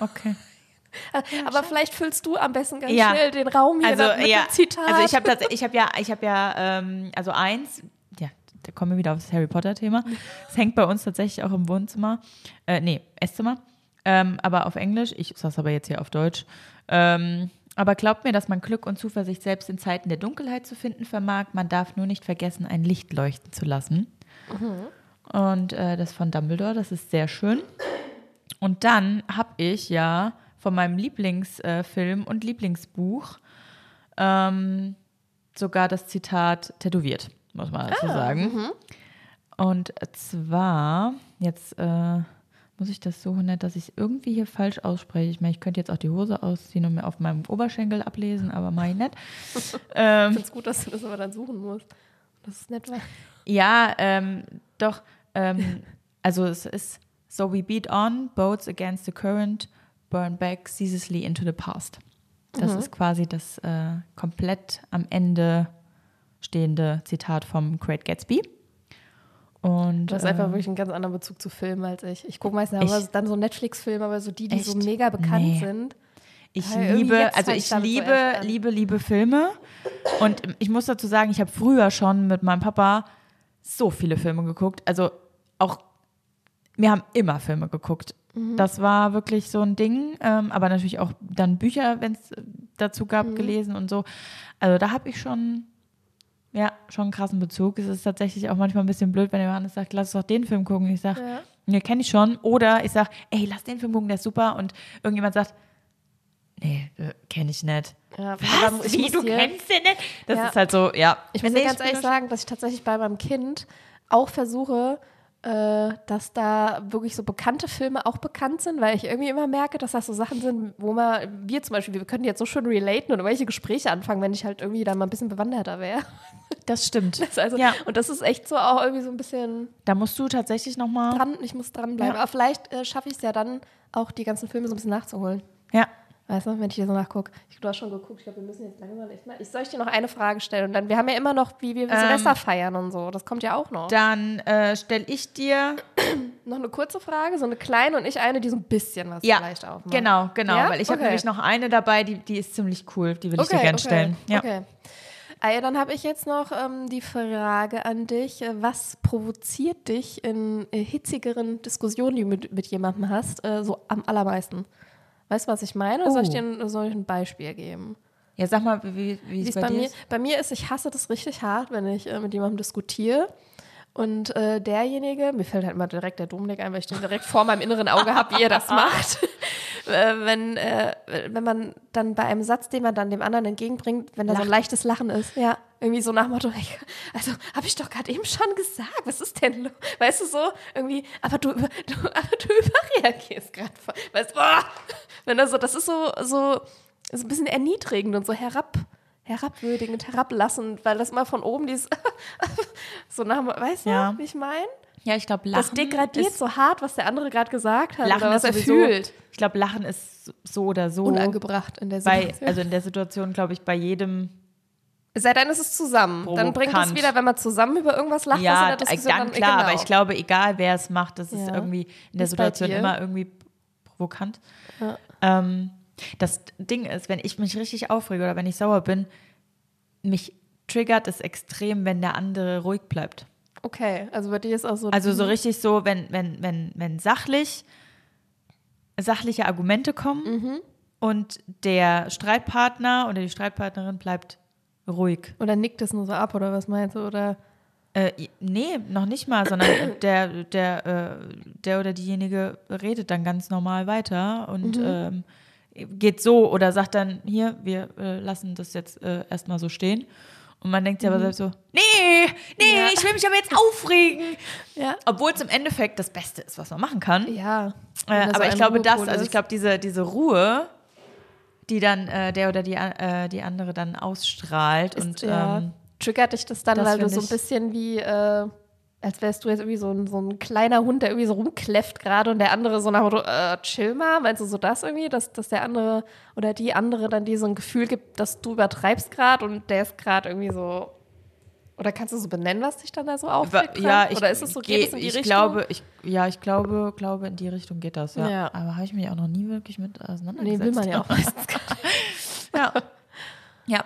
Okay. aber vielleicht füllst du am besten ganz Ja. schnell den Raum hier Also mit ja, Zitat. also ich habe ich habe ja, ich habe ja, ähm, also eins, ja, da kommen wir wieder auf das Harry Potter Thema. Es hängt bei uns tatsächlich auch im Wohnzimmer, äh, nee, Esszimmer, ähm, aber auf Englisch. Ich sag's aber jetzt hier auf Deutsch. Ähm, aber glaubt mir, dass man Glück und Zuversicht selbst in Zeiten der Dunkelheit zu finden vermag. Man darf nur nicht vergessen, ein Licht leuchten zu lassen. Und äh, das von Dumbledore, das ist sehr schön. Und dann habe ich ja von meinem Lieblingsfilm äh, und Lieblingsbuch ähm, sogar das Zitat tätowiert, muss man dazu sagen. Und zwar, jetzt äh, muss ich das so nett, dass ich es irgendwie hier falsch ausspreche. Ich meine, ich könnte jetzt auch die Hose ausziehen und mir auf meinem Oberschenkel ablesen, aber mach ich nicht. ähm, ich finde es gut, dass du das aber dann suchen musst. Das ist nett. ja, ähm, doch. Ähm, also es ist So we beat on, boats against the current, burn back ceaselessly into the past. Das ist quasi das äh, komplett am Ende stehende Zitat vom Great Gatsby. Und Du hast einfach ähm, wirklich einen ganz anderen Bezug zu Filmen als ich. Ich gucke meistens Ich- aber dann so Netflix-Filme, aber so die, die so Echt? mega bekannt Nee. sind. Ich Ja, liebe, also ich damit so liebe, liebe, liebe Filme. Und ich muss dazu sagen, ich habe früher schon mit meinem Papa so viele Filme geguckt. Also auch, wir haben immer Filme geguckt. Mhm. Das war wirklich so ein Ding. Ähm, aber natürlich auch dann Bücher, wenn es dazu gab, Mhm. gelesen und so. Also da habe ich schon, ja, schon einen krassen Bezug. Es ist tatsächlich auch manchmal ein bisschen blöd, wenn der Johannes sagt, lass uns doch den Film gucken. Ich sage, Ja. Nee, kenne ich schon. Oder ich sage, ey, lass den Film gucken, der ist super. Und irgendjemand sagt, nee, äh, kenne ich nicht. Ja, Was? ich Wie, du dir- kennst den nicht? Das Ja. ist halt so, ja. Ich muss dir ganz ehrlich sagen, dass ich tatsächlich bei meinem Kind auch versuche, äh, dass da wirklich so bekannte Filme auch bekannt sind, weil ich irgendwie immer merke, dass das so Sachen sind, wo man, wir zum Beispiel, wir könnten jetzt so schön relaten oder welche Gespräche anfangen, wenn ich halt irgendwie dann mal ein bisschen bewanderter wäre. Das stimmt. Also, Ja. Und das ist echt so auch irgendwie so ein bisschen Da musst du tatsächlich nochmal. dran, ich muss dranbleiben. Ja. Aber vielleicht äh, schaffe ich es ja dann auch, die ganzen Filme so ein bisschen nachzuholen. Ja. Weißt du, wenn ich hier so nachgucke. Ich, du hast schon geguckt, ich glaube, wir müssen jetzt langsam echt mal. Ich soll ich dir noch eine Frage stellen und dann, wir haben ja immer noch, wie wir Silvester feiern und so. Das kommt ja auch noch. Dann äh, stelle ich dir. Noch eine kurze Frage, so eine kleine und ich eine, die so ein bisschen was Ja, vielleicht aufmacht. genau, genau. Ja? Weil ich habe Okay. nämlich noch eine dabei, die, die ist ziemlich cool. Die will ich dir Okay, gerne okay, stellen. Ja. okay. Ja, dann habe ich jetzt noch ähm, die Frage an dich. Äh, Was provoziert dich in äh, hitzigeren Diskussionen, die du mit, mit jemandem hast, äh, so am allermeisten? Weißt du, was ich meine? Oder soll ich Oh. dir ein, soll ich ein Beispiel geben? ja, sag mal, wie, wie es bei, bei, dir mir, ist. bei mir ist, ich hasse das richtig hart, wenn ich äh, mit jemandem diskutiere. Und äh, derjenige, mir fällt halt mal direkt der Dominik ein, weil ich den direkt vor meinem inneren Auge habe, wie er das macht. Äh, wenn, äh, wenn man dann bei einem Satz, den man dann dem anderen entgegenbringt, wenn da so ein Lacht. leichtes Lachen ist, ja, irgendwie so nach Motto, also habe ich doch gerade eben schon gesagt, was ist denn los? Weißt du so, irgendwie, aber du, über- du, aber du überreagierst gerade. Weißt du, wenn er so, das ist so, so, so ein bisschen erniedrigend und so herab, herabwürdigend, herablassend, weil das mal von oben dieses, so nach, weißt du, Ja. wie ich meine? Ja, ich glaube, Das Lachen. degradiert ist, so hart, was der andere gerade gesagt hat Lachen oder was ist er fühlt. Ich glaube, Lachen ist so oder so. Unangebracht in der bei, Situation. also in der Situation, glaube ich, bei jedem Es sei denn, es ist zusammen. Dann bringt es Provokant. wieder, wenn man zusammen über irgendwas lacht, Ja, der Diskussion dann dann, klar, genau. aber ich glaube, egal wer es macht, das ist Ja. irgendwie in der ist bei Situation immer irgendwie provokant. Ja. Ähm, das Ding ist, wenn ich mich richtig aufrege oder wenn ich sauer bin, mich triggert es extrem, wenn der andere ruhig bleibt. Okay, also bei dir ist auch so. Also so richtig so, wenn, wenn, wenn, wenn sachlich sachliche Argumente kommen Mhm. und der Streitpartner oder die Streitpartnerin bleibt ruhig. Oder nickt es nur so ab oder was meinst du? Oder Äh, nee, noch nicht mal, sondern der, der, äh, der oder diejenige redet dann ganz normal weiter und ähm, geht so oder sagt dann, hier, wir äh, lassen das jetzt äh, erstmal so stehen. Und man denkt sich aber selbst so, nee, nee, Ja. ich will mich aber jetzt aufregen. ja. Obwohl es im Endeffekt das Beste ist, was man machen kann. Ja. Äh, aber ich glaube, das, also ich glaube, diese, diese Ruhe, die dann äh, der oder die, äh, die andere dann ausstrahlt Ist, und ja. ähm, triggert dich das dann, das weil du so ein bisschen wie, äh, als wärst du jetzt irgendwie so ein, so ein kleiner Hund, der irgendwie so rumkläfft gerade und der andere so nach Motto, äh, chill mal. Meinst du so das irgendwie, dass, dass der andere oder die andere dann dir so ein Gefühl gibt, dass du übertreibst gerade und der ist gerade irgendwie so Oder kannst du so benennen, was dich dann da so aufregt? Ja, ich, Oder ist es so, geht geh- es in die ich Richtung? glaube, ich, ja, ich glaube, glaube, in die Richtung geht das, ja. Ja. Aber habe ich mich auch noch nie wirklich mit Nee, auseinandergesetzt. will man ja auch meistens gar Ja. ja.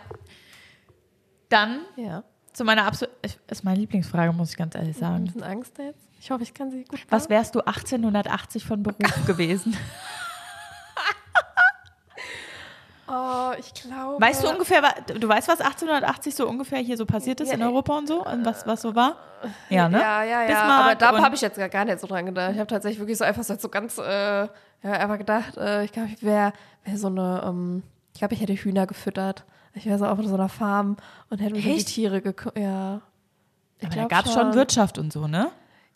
Dann nicht. Ja. Zu meiner absolut, ist meine Lieblingsfrage, muss ich ganz ehrlich Ein sagen. bisschen Angst jetzt. Ich hoffe, ich kann sie gut Was wärst du 1880 von Beruf gewesen? Oh, ich glaube. Weißt du ungefähr, du weißt, was 1880 so ungefähr hier so passiert ist Ja, in äh, Europa und so? Und was, was so war? Ja, ne? Ja, ja, ja. Bismarck aber da habe ich jetzt gar- gar nicht so dran gedacht. Ich habe tatsächlich wirklich so einfach so ganz, äh, ja, einfach gedacht, äh, ich glaube, ich wäre wär so eine, ähm, ich glaube, ich hätte Hühner gefüttert. Ich wäre so auf so einer Farm und hätte mich um die Echt? Tiere gekümmert. Ja. Ich Aber da gab es schon Wirtschaft und so, ne?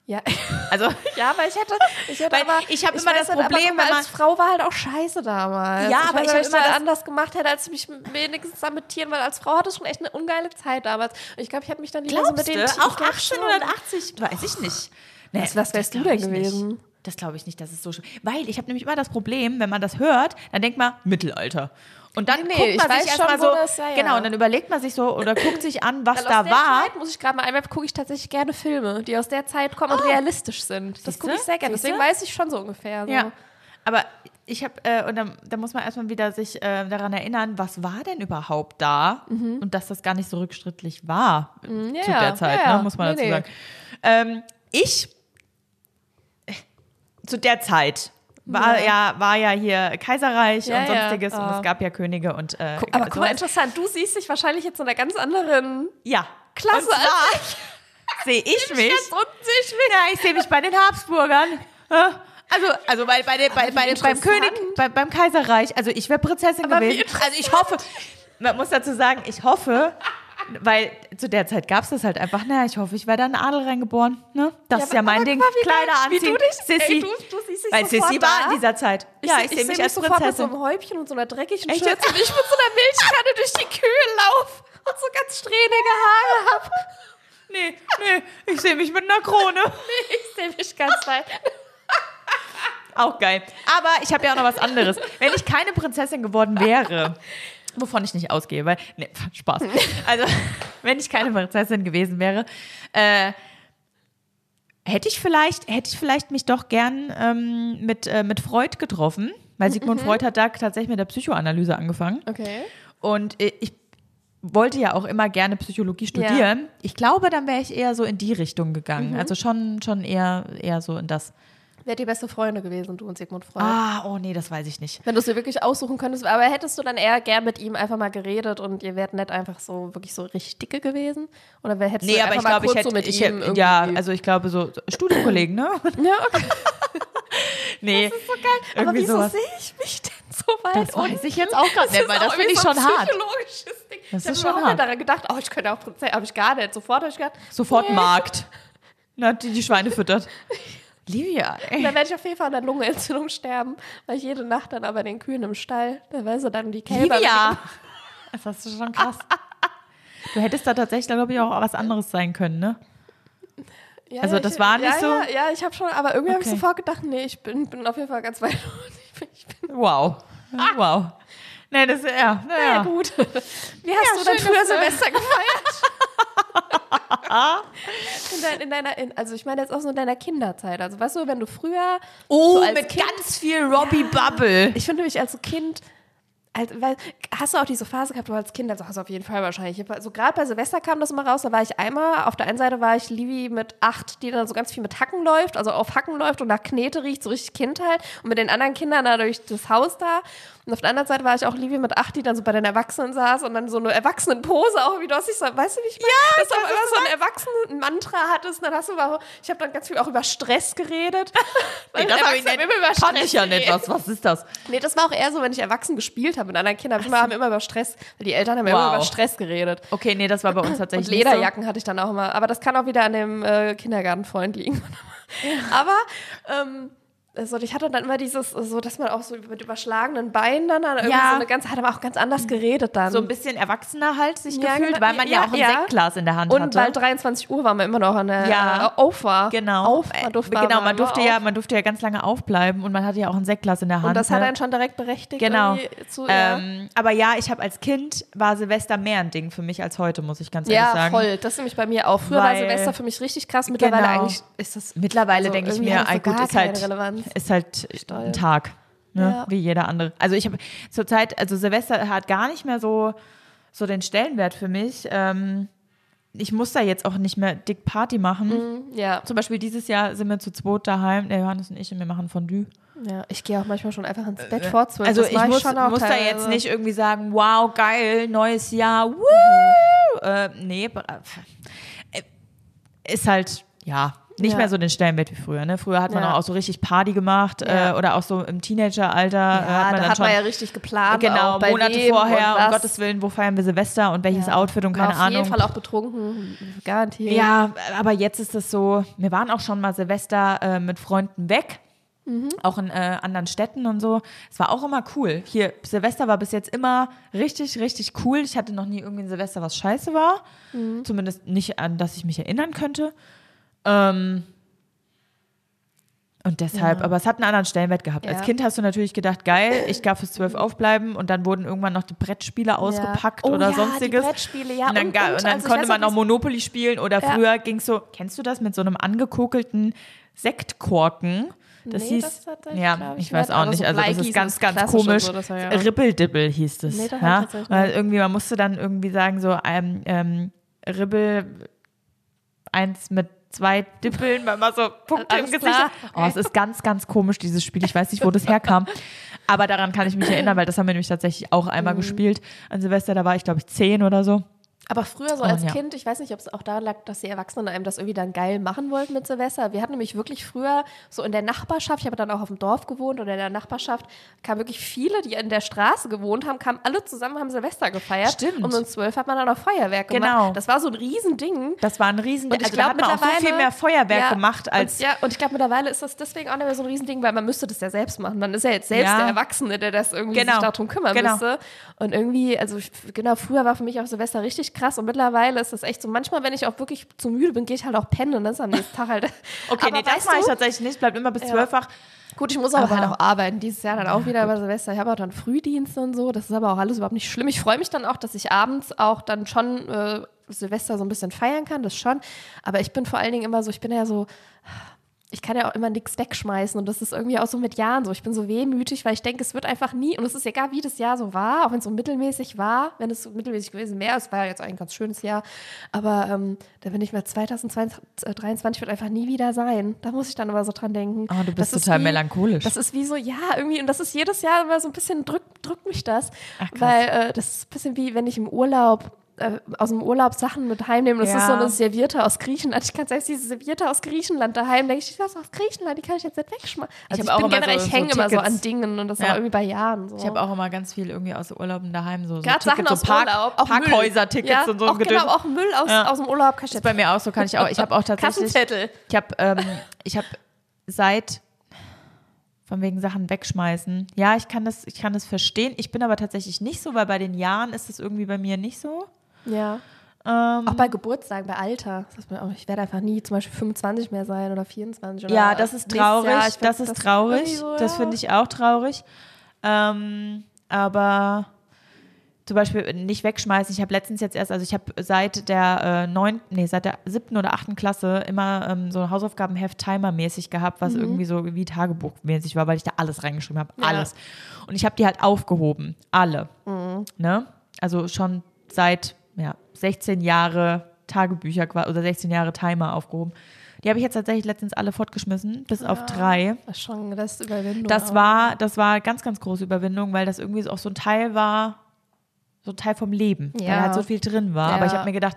Ja. Also, ja, aber ich hätte, ich hätte Weil aber, ich hab immer das weiß nicht, aber Problem, mal, als Frau war halt auch scheiße damals. Ja, ich aber weiß ich nicht, hab was immer da das- anders gemacht hätte, als mich wenigstens da mit Tieren, weil als Frau hatte ich schon echt eine ungeile Zeit damals. Und ich glaube, ich hätte mich dann lieber so mit glaubst den du? Tieren- Auch ich glaub schon. 1880? Weiß ich nicht. Nee, Was- was wärst das du denn ich nicht. gewesen? Das glaube ich nicht, dass es so schlimm Weil ich habe nämlich immer das Problem, wenn man das hört, dann denkt man Mittelalter. Und dann Nee, nee, guckt man sich erstmal so, das- ja, ja. genau, und dann überlegt man sich so oder guckt sich an, was Weil da aus der war. Zeit, muss ich gerade mal einwerfen, gucke ich tatsächlich gerne Filme, die aus der Zeit kommen und realistisch sind. Das gucke ich sehr gerne. Siehste? Deswegen weiß ich schon so ungefähr. So. Ja. Aber ich habe, äh, und dann, dann muss man erstmal wieder sich äh, daran erinnern, was war denn überhaupt da? Und dass das gar nicht so rückschrittlich war äh, Mhm. ja, zu der Zeit, ja. Ne, muss man Nee, dazu nee. sagen. Ähm, ich, äh, zu der Zeit, war ja. war ja hier Kaiserreich Ja, und ja. sonstiges und es gab ja Könige und äh, Guck, aber guck mal, sowas. interessant, du siehst dich wahrscheinlich jetzt in einer ganz anderen ja. Klasse zwar sehe ich mich. Ich mich. Ja, ich sehe mich bei den Habsburgern. Ja. Also, also bei, bei, den, bei, bei, beim. König, bei, beim Kaiserreich. Also ich wäre Prinzessin Aber gewesen. Also ich hoffe, man muss dazu sagen, ich hoffe, weil zu der Zeit gab es das halt einfach. Na, ich hoffe, ich werde in den Adel reingeboren. Ne? Das ist ja mein Ding. mal, wie Kleider geil, wie anziehen. du dich- Sissi. ey, du- du siehst dich weil Sissi war da. in dieser Zeit. ja, ich, sehe mich als sofort mit so Prinzessin. einem Häubchen und so einer dreckigen Echt Schürze und ich mit so einer Milchkanne durch die Kühe laufe und so ganz strähnige Haare habe. Nee, nee, ich sehe mich mit einer Krone. Ich sehe mich ganz weit. Auch geil. Aber ich habe ja auch noch was anderes. Wenn ich keine Prinzessin geworden wäre, wovon ich nicht ausgehe, weil, nee, Spaß. Also, wenn ich keine Prinzessin gewesen wäre, äh, hätte ich vielleicht, hätte ich vielleicht mich doch gern ähm, mit, äh, mit Freud getroffen, weil Sigmund Freud hat da tatsächlich mit der Psychoanalyse angefangen. Okay. Und äh, ich wollte ja auch immer gerne Psychologie studieren. Ich glaube, dann wäre ich eher so in die Richtung gegangen. Also schon, schon eher, eher so in das. Wer die beste Freunde gewesen, du und Sigmund Freud? Ah, oh nee, das weiß ich nicht. Wenn du es dir wirklich aussuchen könntest, aber hättest du dann eher gern mit ihm einfach mal geredet und ihr wärt nicht einfach so wirklich so richtig dicke gewesen? Oder wer hättest Nee, du aber einfach ich mal glaube, ich hätte, so mit ich ihm hätte ja, also ich glaube so Studienkollegen, ne? ja, okay. Nee, so geil. Aber wieso sowas. sehe ich mich denn so weit Das weiß unten? ich jetzt auch gerade nicht, weil das finde ich so schon hart. Ding. Das ich ist habe schon hart. nicht daran gedacht, oh, ich könnte auch Prozent, habe ich gar nicht. Sofort habe ich gedacht, Sofort nee. Markt. Na, die die Schweine füttert. Livia, ey. Dann werde ich auf jeden Fall an der Lungenentzündung sterben, weil ich jede Nacht dann aber den Kühen im Stall, da weißt du dann die Kälber. Livia! Das hast du schon krass. Du hättest da tatsächlich, glaube ich, auch was anderes sein können, ne? Ja, Also ja, das ich, war nicht ja, so- Ja, ja ich habe schon, aber irgendwie habe ich Okay. sofort gedacht, nee, ich bin, bin auf jeden Fall ganz weit. Ich bin, ich bin Wow. Wow. Nee, das, ja, ja. naja. gut. Wie hast Ja, du dein schön, früher Silvester gefeiert? in dein, in deiner, in, also ich meine jetzt auch so in deiner Kinderzeit. Also weißt du, wenn du früher Oh, so mit Kind, ganz viel Robbie Bubble. Ich finde nämlich als Kind, als, weil, hast du auch diese Phase gehabt, wo als Kind, also hast du auf jeden Fall wahrscheinlich. Also gerade bei Silvester kam das immer raus, da war ich einmal, auf der einen Seite war ich Livi mit acht, die dann so ganz viel mit Hacken läuft, also auf Hacken läuft und nach Knete riecht, so richtig Kindheit. Und mit den anderen Kindern da durch das Haus da. Und auf der anderen Seite war ich auch Livi mit acht, die dann so bei den Erwachsenen saß und dann so eine Erwachsenenpose auch, wie du hast dich so, weißt du nicht mehr? Ja, dass du immer so ein Erwachsenen-Mantra hattest. Dann hast du über, ich habe dann ganz viel auch über Stress geredet. Nee, das habe ich nicht. über Stress ich ja nicht. Was, was ist das? Nee, das war auch eher so, wenn ich erwachsen gespielt habe mit anderen Kindern. Immer, haben immer über Stress, weil die Eltern haben ja immer Wow. über Stress geredet. Okay, nee, das war bei uns Und tatsächlich Lederjacken hatte ich dann auch immer. Aber das kann auch wieder an dem äh, Kindergartenfreund liegen. Aber ähm, Also ich hatte dann immer dieses, so dass man auch so mit überschlagenen Beinen dann, dann irgendwie Ja. so eine ganz, hat aber auch ganz anders geredet dann. So ein bisschen erwachsener halt sich Ja, gefühlt, genau. weil man ja, Ja, auch ein ja. Sektglas in der Hand und hatte. weil 23 Uhr war man immer noch an der Ja. äh, auf war. Genau. Auf, Äh, man durfte genau, war man durfte ja, auf. man durfte ja ganz lange aufbleiben und man hatte ja auch ein Sektglas in der Hand. Und das hat ne? einen schon direkt berechtigt. Genau. Zu, ja, ähm, aber ja, ich habe als Kind war Silvester mehr ein Ding für mich als heute, muss ich ganz ehrlich ja sagen. voll. Das ist nämlich bei mir auch. Früher war Weil- Silvester für mich richtig krass. Mittlerweile Genau. eigentlich ist das. Mittlerweile Also denke ich mir, das so ah, gut, ist halt, Relevanz. Ist halt Steuer. ein Tag, ne? Ja. wie jeder andere. Also ich habe zurzeit, also Silvester hat gar nicht mehr so, so den Stellenwert für mich. Ähm, ich muss da jetzt auch nicht mehr dick Party machen. Ja, Zum Beispiel dieses Jahr sind wir zu zweit daheim, der Johannes und ich, und wir machen Fondue. ja. Ich gehe auch manchmal schon einfach ins Bett vor zwölf. Also Das ich muss, schon auch muss da jetzt nicht irgendwie sagen, wow, geil, neues Jahr, woo! Äh, nee, äh, ist halt, ja, nicht Ja. mehr so den Stellenwert wie früher. Ne? Früher hat man Ja. auch so richtig Party gemacht Ja. äh, oder auch so im Teenageralter Ja, äh, hat man da dann hat schon man ja richtig geplant. genau Monate vorher, um. Gottes Willen, wo feiern wir Silvester und welches Ja. Outfit und keine auf Ahnung. jeden Fall auch betrunken, garantiert. Ja, aber jetzt ist es so, wir waren auch schon mal Silvester äh, mit Freunden weg. Mhm. Auch in äh, anderen Städten und so. Es war auch immer cool. Hier, Silvester war bis jetzt immer richtig, richtig cool. Ich hatte noch nie irgendwie ein Silvester, was scheiße war. Mhm. Zumindest nicht an das ich mich erinnern könnte. Ähm, und deshalb, aber es hat einen anderen Stellenwert gehabt. Ja. Als Kind hast du natürlich gedacht, geil, ich darf bis zwölf aufbleiben und dann wurden irgendwann noch die Brettspiele ausgepackt Oh oder ja, sonstiges. Die Brettspiele, ja. Und dann, ga- und dann also konnte man noch Monopoly spielen oder Ja. früher ging es so, kennst du das mit so einem angekokelten Sektkorken? Das Nee, hieß, das ja, ich ich weiß nicht, auch nicht, so also das ist ganz, ganz und komisch. so, das war ja- Ribbeldibbel hieß das. Nee, das ja? Weil irgendwie, man musste dann irgendwie sagen, so, ähm, ähm, Ribbel eins mit zwei Dippeln, weil man so Punkte im Alles Gesicht klar. hat. Oh, es ist ganz, ganz komisch, dieses Spiel. Ich weiß nicht, wo das herkam. Aber daran kann ich mich erinnern, weil das haben wir nämlich tatsächlich auch einmal Mhm. gespielt an Silvester. Da war ich, glaube ich, zehn oder so. Aber früher so Und als ja. Kind, ich weiß nicht, ob es auch da lag, dass die Erwachsenen einem das irgendwie dann geil machen wollten mit Silvester. Wir hatten nämlich wirklich früher so in der Nachbarschaft, ich habe dann auch auf dem Dorf gewohnt oder in der Nachbarschaft, kamen wirklich viele, die in der Straße gewohnt haben, kamen alle zusammen, haben Silvester gefeiert. Stimmt. Und um zwölf hat man dann auch Feuerwerk Genau. gemacht. Das war so ein Riesending. Das war ein Riesen. Und ich also da glaube hat man auch viel mehr Feuerwerk ja, gemacht als. Und, ja, und ich glaube, mittlerweile ist das deswegen auch nicht mehr so ein Riesending, weil man müsste das ja selbst machen. Man ist ja jetzt selbst Ja. der Erwachsene, der das irgendwie Genau. sich darum kümmern Genau. müsste. Und irgendwie, also genau, früher war für mich auch Silvester richtig krass und mittlerweile ist das echt so, manchmal, wenn ich auch wirklich zu müde bin, gehe ich halt auch pennen und das ist am nächsten Tag halt. Okay, Aber nee, das mache ich tatsächlich nicht. Bleibt immer bis zwölf wach. Gut, ich muss aber, Aber- halt auch arbeiten. Dieses Jahr dann auch wieder bei Silvester. Ich habe auch dann Frühdienst und so. Das ist aber auch alles überhaupt nicht schlimm. Ich freue mich dann auch, dass ich abends auch dann schon äh, Silvester so ein bisschen feiern kann. Das schon. Aber ich bin vor allen Dingen immer so, ich bin ja so. Ich kann ja auch immer nichts wegschmeißen und das ist irgendwie auch so mit Jahren so. Ich bin so wehmütig, weil ich denke, es wird einfach nie, und es ist egal, wie das Jahr so war, auch wenn es so mittelmäßig war, wenn es so mittelmäßig gewesen wäre, es war ja jetzt eigentlich ein ganz schönes Jahr, aber ähm, da bin ich mal 2023 wird einfach nie wieder sein. Da muss ich dann immer so dran denken. Oh, du bist Das total wie- melancholisch. Das ist wie so, ja, irgendwie, und das ist jedes Jahr immer so ein bisschen, drückt, drückt mich das. Ach, weil äh, das ist ein bisschen wie, wenn ich im Urlaub, äh, aus dem Urlaub Sachen mit heimnehme. Das Ja. ist so eine Serviette aus Griechenland. Ich kann selbst diese Serviette aus Griechenland daheim, denke ich, das aus Griechenland, die kann ich jetzt nicht wegschmeißen. Also ich, auch bin immer generell, so- ich so hänge immer so an Dingen und das Ja. auch irgendwie bei Jahren so. Ich habe auch immer ganz viel irgendwie aus Urlauben daheim so, so Gerade Sachen aus so Park, Urlaub, auch Parkhäuser-Tickets ja, und so auch. Genau, auch Müll aus, Ja. aus dem Urlaub kann ich ist bei mir auch so, kann ich auch. Ich habe auch tatsächlich. Kassenzettel. Ich habe ähm, ich habe seit von wegen Sachen wegschmeißen. Ja, ich kann das, ich kann das verstehen. Ich bin aber tatsächlich nicht so, weil bei den Jahren ist es irgendwie bei mir nicht so. Ja. Ähm, Auch bei Geburtstagen, bei Alter. Das ich werde einfach nie zum Beispiel 25 mehr sein oder 24. Oder ja, das ist traurig. Jahr. Find das ist traurig. irgendwie so, Das finde ich auch traurig. Ähm, aber zum Beispiel nicht wegschmeißen. Ich habe letztens jetzt erst, also ich habe seit der äh, neun, nee, seit der siebten oder achten Klasse immer ähm, so ein Hausaufgabenheft Timer-mäßig gehabt, was irgendwie so wie Tagebuchmäßig war, weil ich da alles reingeschrieben habe. Mhm. Ja. Alles. Und ich habe die halt aufgehoben. Alle. Mhm. Ne? Also schon seit ja, 16 Jahre Tagebücher oder 16 Jahre Timer aufgehoben. Die habe ich jetzt tatsächlich letztens alle fortgeschmissen, bis auf drei. Das schon das ist Überwindung. Das auch. war, das war ganz, ganz große Überwindung, weil das irgendwie auch so ein Teil war, so ein Teil vom Leben, weil Ja. halt so viel drin war. Ja. Aber ich habe mir gedacht,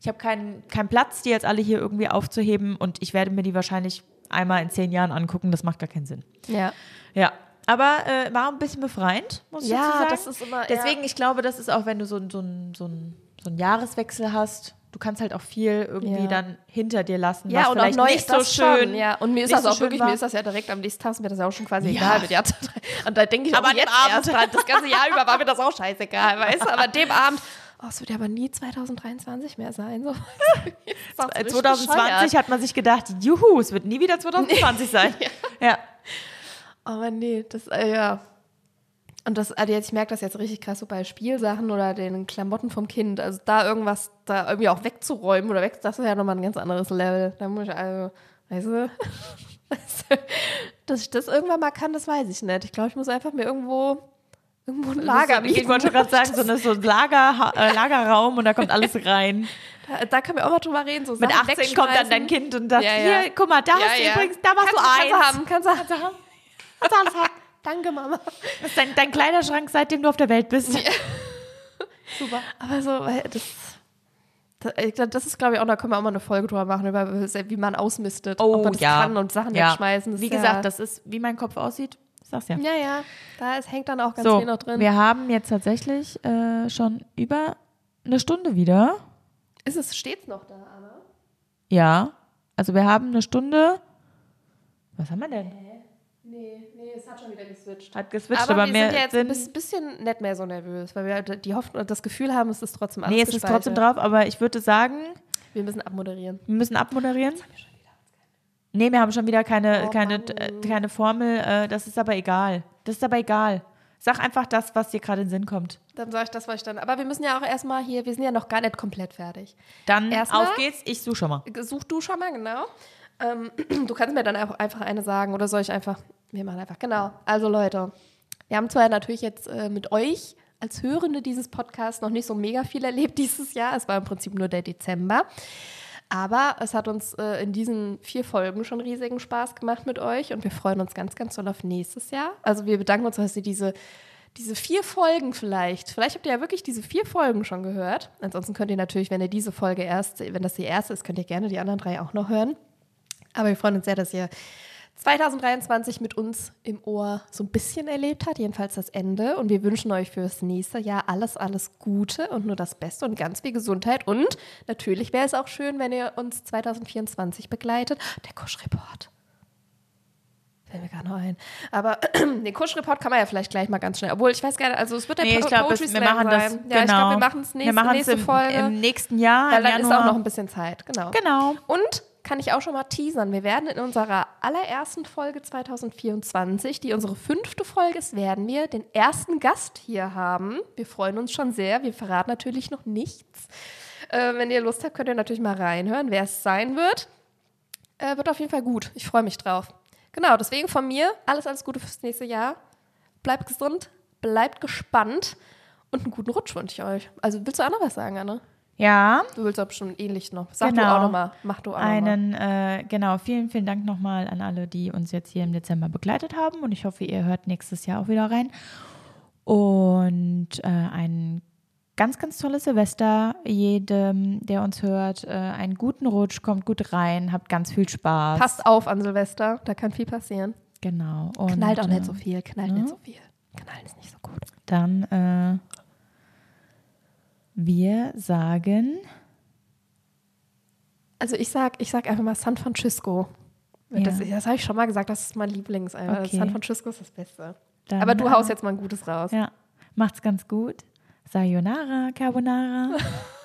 ich habe keinen keinen Platz, die jetzt alle hier irgendwie aufzuheben und ich werde mir die wahrscheinlich einmal in zehn Jahren angucken. Das macht gar keinen Sinn. Ja. Ja. Aber äh, war ein bisschen befreiend, muss ich Ja, sagen. das ist immer- Deswegen, ich glaube, das ist auch, wenn du so, so, ein- so, ein- so einen Jahreswechsel hast, du kannst halt auch viel irgendwie Ja. dann hinter dir lassen, Ja, was und auch vielleicht neu nicht so schön. Schon, ja. Und mir ist das auch wirklich, war. mir ist das ja direkt am nächsten Tag, ist mir das ja auch schon quasi Ja. egal mit Und da denke ich Aber auch jetzt Abend- erst dran. Das ganze Jahr über war mir das auch scheißegal, weißt du? Aber dem Abend, oh, es wird ja aber nie 2023 mehr sein. So. Das ist Äh, richtig 2020 bescheuert. hat man sich gedacht, juhu, es wird nie wieder 2020 sein. ja. Aber nee, das, äh, ja. Und das, also jetzt, ich merke das jetzt richtig krass so bei Spielsachen oder den Klamotten vom Kind. Also da irgendwas da irgendwie auch wegzuräumen oder weg, das ist ja nochmal ein ganz anderes Level. Da muss ich also, weißt du, du, dass ich das irgendwann mal kann, das weiß ich nicht. Ich glaube, ich muss einfach mir irgendwo, irgendwo ein Lager Ich wollte schon gerade sagen, so, eine, so ein Lager, äh, Lagerraum und da kommt alles rein. Da, da können wir auch mal drüber reden. So Mit Sachen 18 kommt dann dein. Kind und sagt, Ja, ja. hier, guck mal, da Ja, hast du übrigens, da warst kannst, du kannst eins. du haben, kannst du haben. Kannst du alles haben. Danke, Mama. Das ist dein, dein Kleiderschrank, seitdem du auf der Welt bist. Super. Aber so, weil das, das, das ist, glaube ich, auch, da können wir auch mal eine Folge drüber machen, über wie man ausmistet. ob man das kann und Sachen Oh, ja. wegschmeißen. Wie ja, gesagt, das ist, wie mein Kopf aussieht. Ich sag's ja. Ja, ja. Da ist, hängt dann auch ganz so, viel noch drin. wir haben jetzt tatsächlich äh, schon über eine Stunde wieder. Ist es stets noch da, Anna? Ja. Also wir haben eine Stunde. Was haben wir denn? Nee, nee, es hat schon wieder geswitcht. Hat geswitcht, aber, aber, wir mehr sind jetzt sind, ein bis- bisschen nicht mehr so nervös, weil wir halt die Hoffnung, das Gefühl haben, es ist trotzdem alles Nee, es ist trotzdem drauf, aber ich würde sagen, Wir müssen abmoderieren. wir müssen abmoderieren. Nee, wir haben schon wieder keine, Oh, keine, Mann. äh, keine Formel. Äh, das ist aber egal. Das ist aber egal. Sag einfach das, was dir gerade in den Sinn kommt. Dann sage ich das, was ich dann. Aber wir müssen ja auch erstmal hier, wir sind ja noch gar nicht komplett fertig. Dann Erstmal- auf geht's. Ich suche schon mal. Such du schon mal, genau. Ähm, du kannst mir dann auch einfach eine sagen oder soll ich einfach. Wir machen einfach, genau. Also Leute, wir haben zwar natürlich jetzt äh, mit euch als Hörende dieses Podcasts noch nicht so mega viel erlebt dieses Jahr. Es war im Prinzip nur der Dezember. Aber es hat uns äh, in diesen vier Folgen schon riesigen Spaß gemacht mit euch und wir freuen uns ganz, ganz doll auf nächstes Jahr. Also wir bedanken uns, dass ihr diese, diese vier Folgen vielleicht, vielleicht habt ihr ja wirklich diese vier Folgen schon gehört. Ansonsten könnt ihr natürlich, wenn ihr diese Folge erst, wenn das die erste ist, könnt ihr gerne die anderen drei auch noch hören. Aber wir freuen uns sehr, dass ihr 2023 mit uns im Ohr so ein bisschen erlebt habt, jedenfalls das Ende. Und wir wünschen euch fürs nächste Jahr alles, alles Gute und nur das Beste und ganz viel Gesundheit. Und natürlich wäre es auch schön, wenn ihr uns 2024 begleitet. Der Kusch-Report. Fällt mir gerade noch ein. Aber den Kusch-Report kann man ja vielleicht gleich mal ganz schnell. Obwohl, ich weiß gar nicht, also es wird der Nee, ich Po- glaube, Poetry wir Slam machen das. sein. genau. Ja, ich glaube, wir machen es Wir nächste, nächste im, Folge. im nächsten Jahr. weil dann ist Januar. auch noch ein bisschen Zeit, genau. Genau. Und kann ich auch schon mal teasern, wir werden in unserer allerersten Folge 2024, die unsere fünfte Folge ist, werden wir den ersten Gast hier haben. Wir freuen uns schon sehr. Wir verraten natürlich noch nichts. Äh, wenn ihr Lust habt, könnt ihr natürlich mal reinhören, wer es sein wird. Äh, wird auf jeden Fall gut. Ich freue mich drauf. Genau, deswegen von mir alles, alles Gute fürs nächste Jahr. Bleibt gesund, bleibt gespannt und einen guten Rutsch wünsche ich euch. Also willst du auch noch was sagen, Anne? Ja, Du willst auch schon ähnlich noch. Sag du Genau. auch nochmal. Mach du auch einen, äh, genau, vielen, vielen Dank nochmal an alle, die uns jetzt hier im Dezember begleitet haben. Und ich hoffe, ihr hört nächstes Jahr auch wieder rein. Und äh, ein ganz, ganz tolles Silvester. Jedem, der uns hört, äh, einen guten Rutsch, kommt gut rein, habt ganz viel Spaß. Passt auf an Silvester, da kann viel passieren. Genau. Und, Knallt auch äh, nicht so viel, knallt ne? nicht so viel. Knallen ist nicht so gut. Dann, äh, wir sagen, Also ich sag, ich sag einfach mal San Francisco. Ja. Das, das habe ich schon mal gesagt, das ist mein Lieblings. Okay. San Francisco ist das Beste. dann, Aber du äh, haust jetzt mal ein Gutes raus. Ja, macht's ganz gut. Sayonara, Carbonara.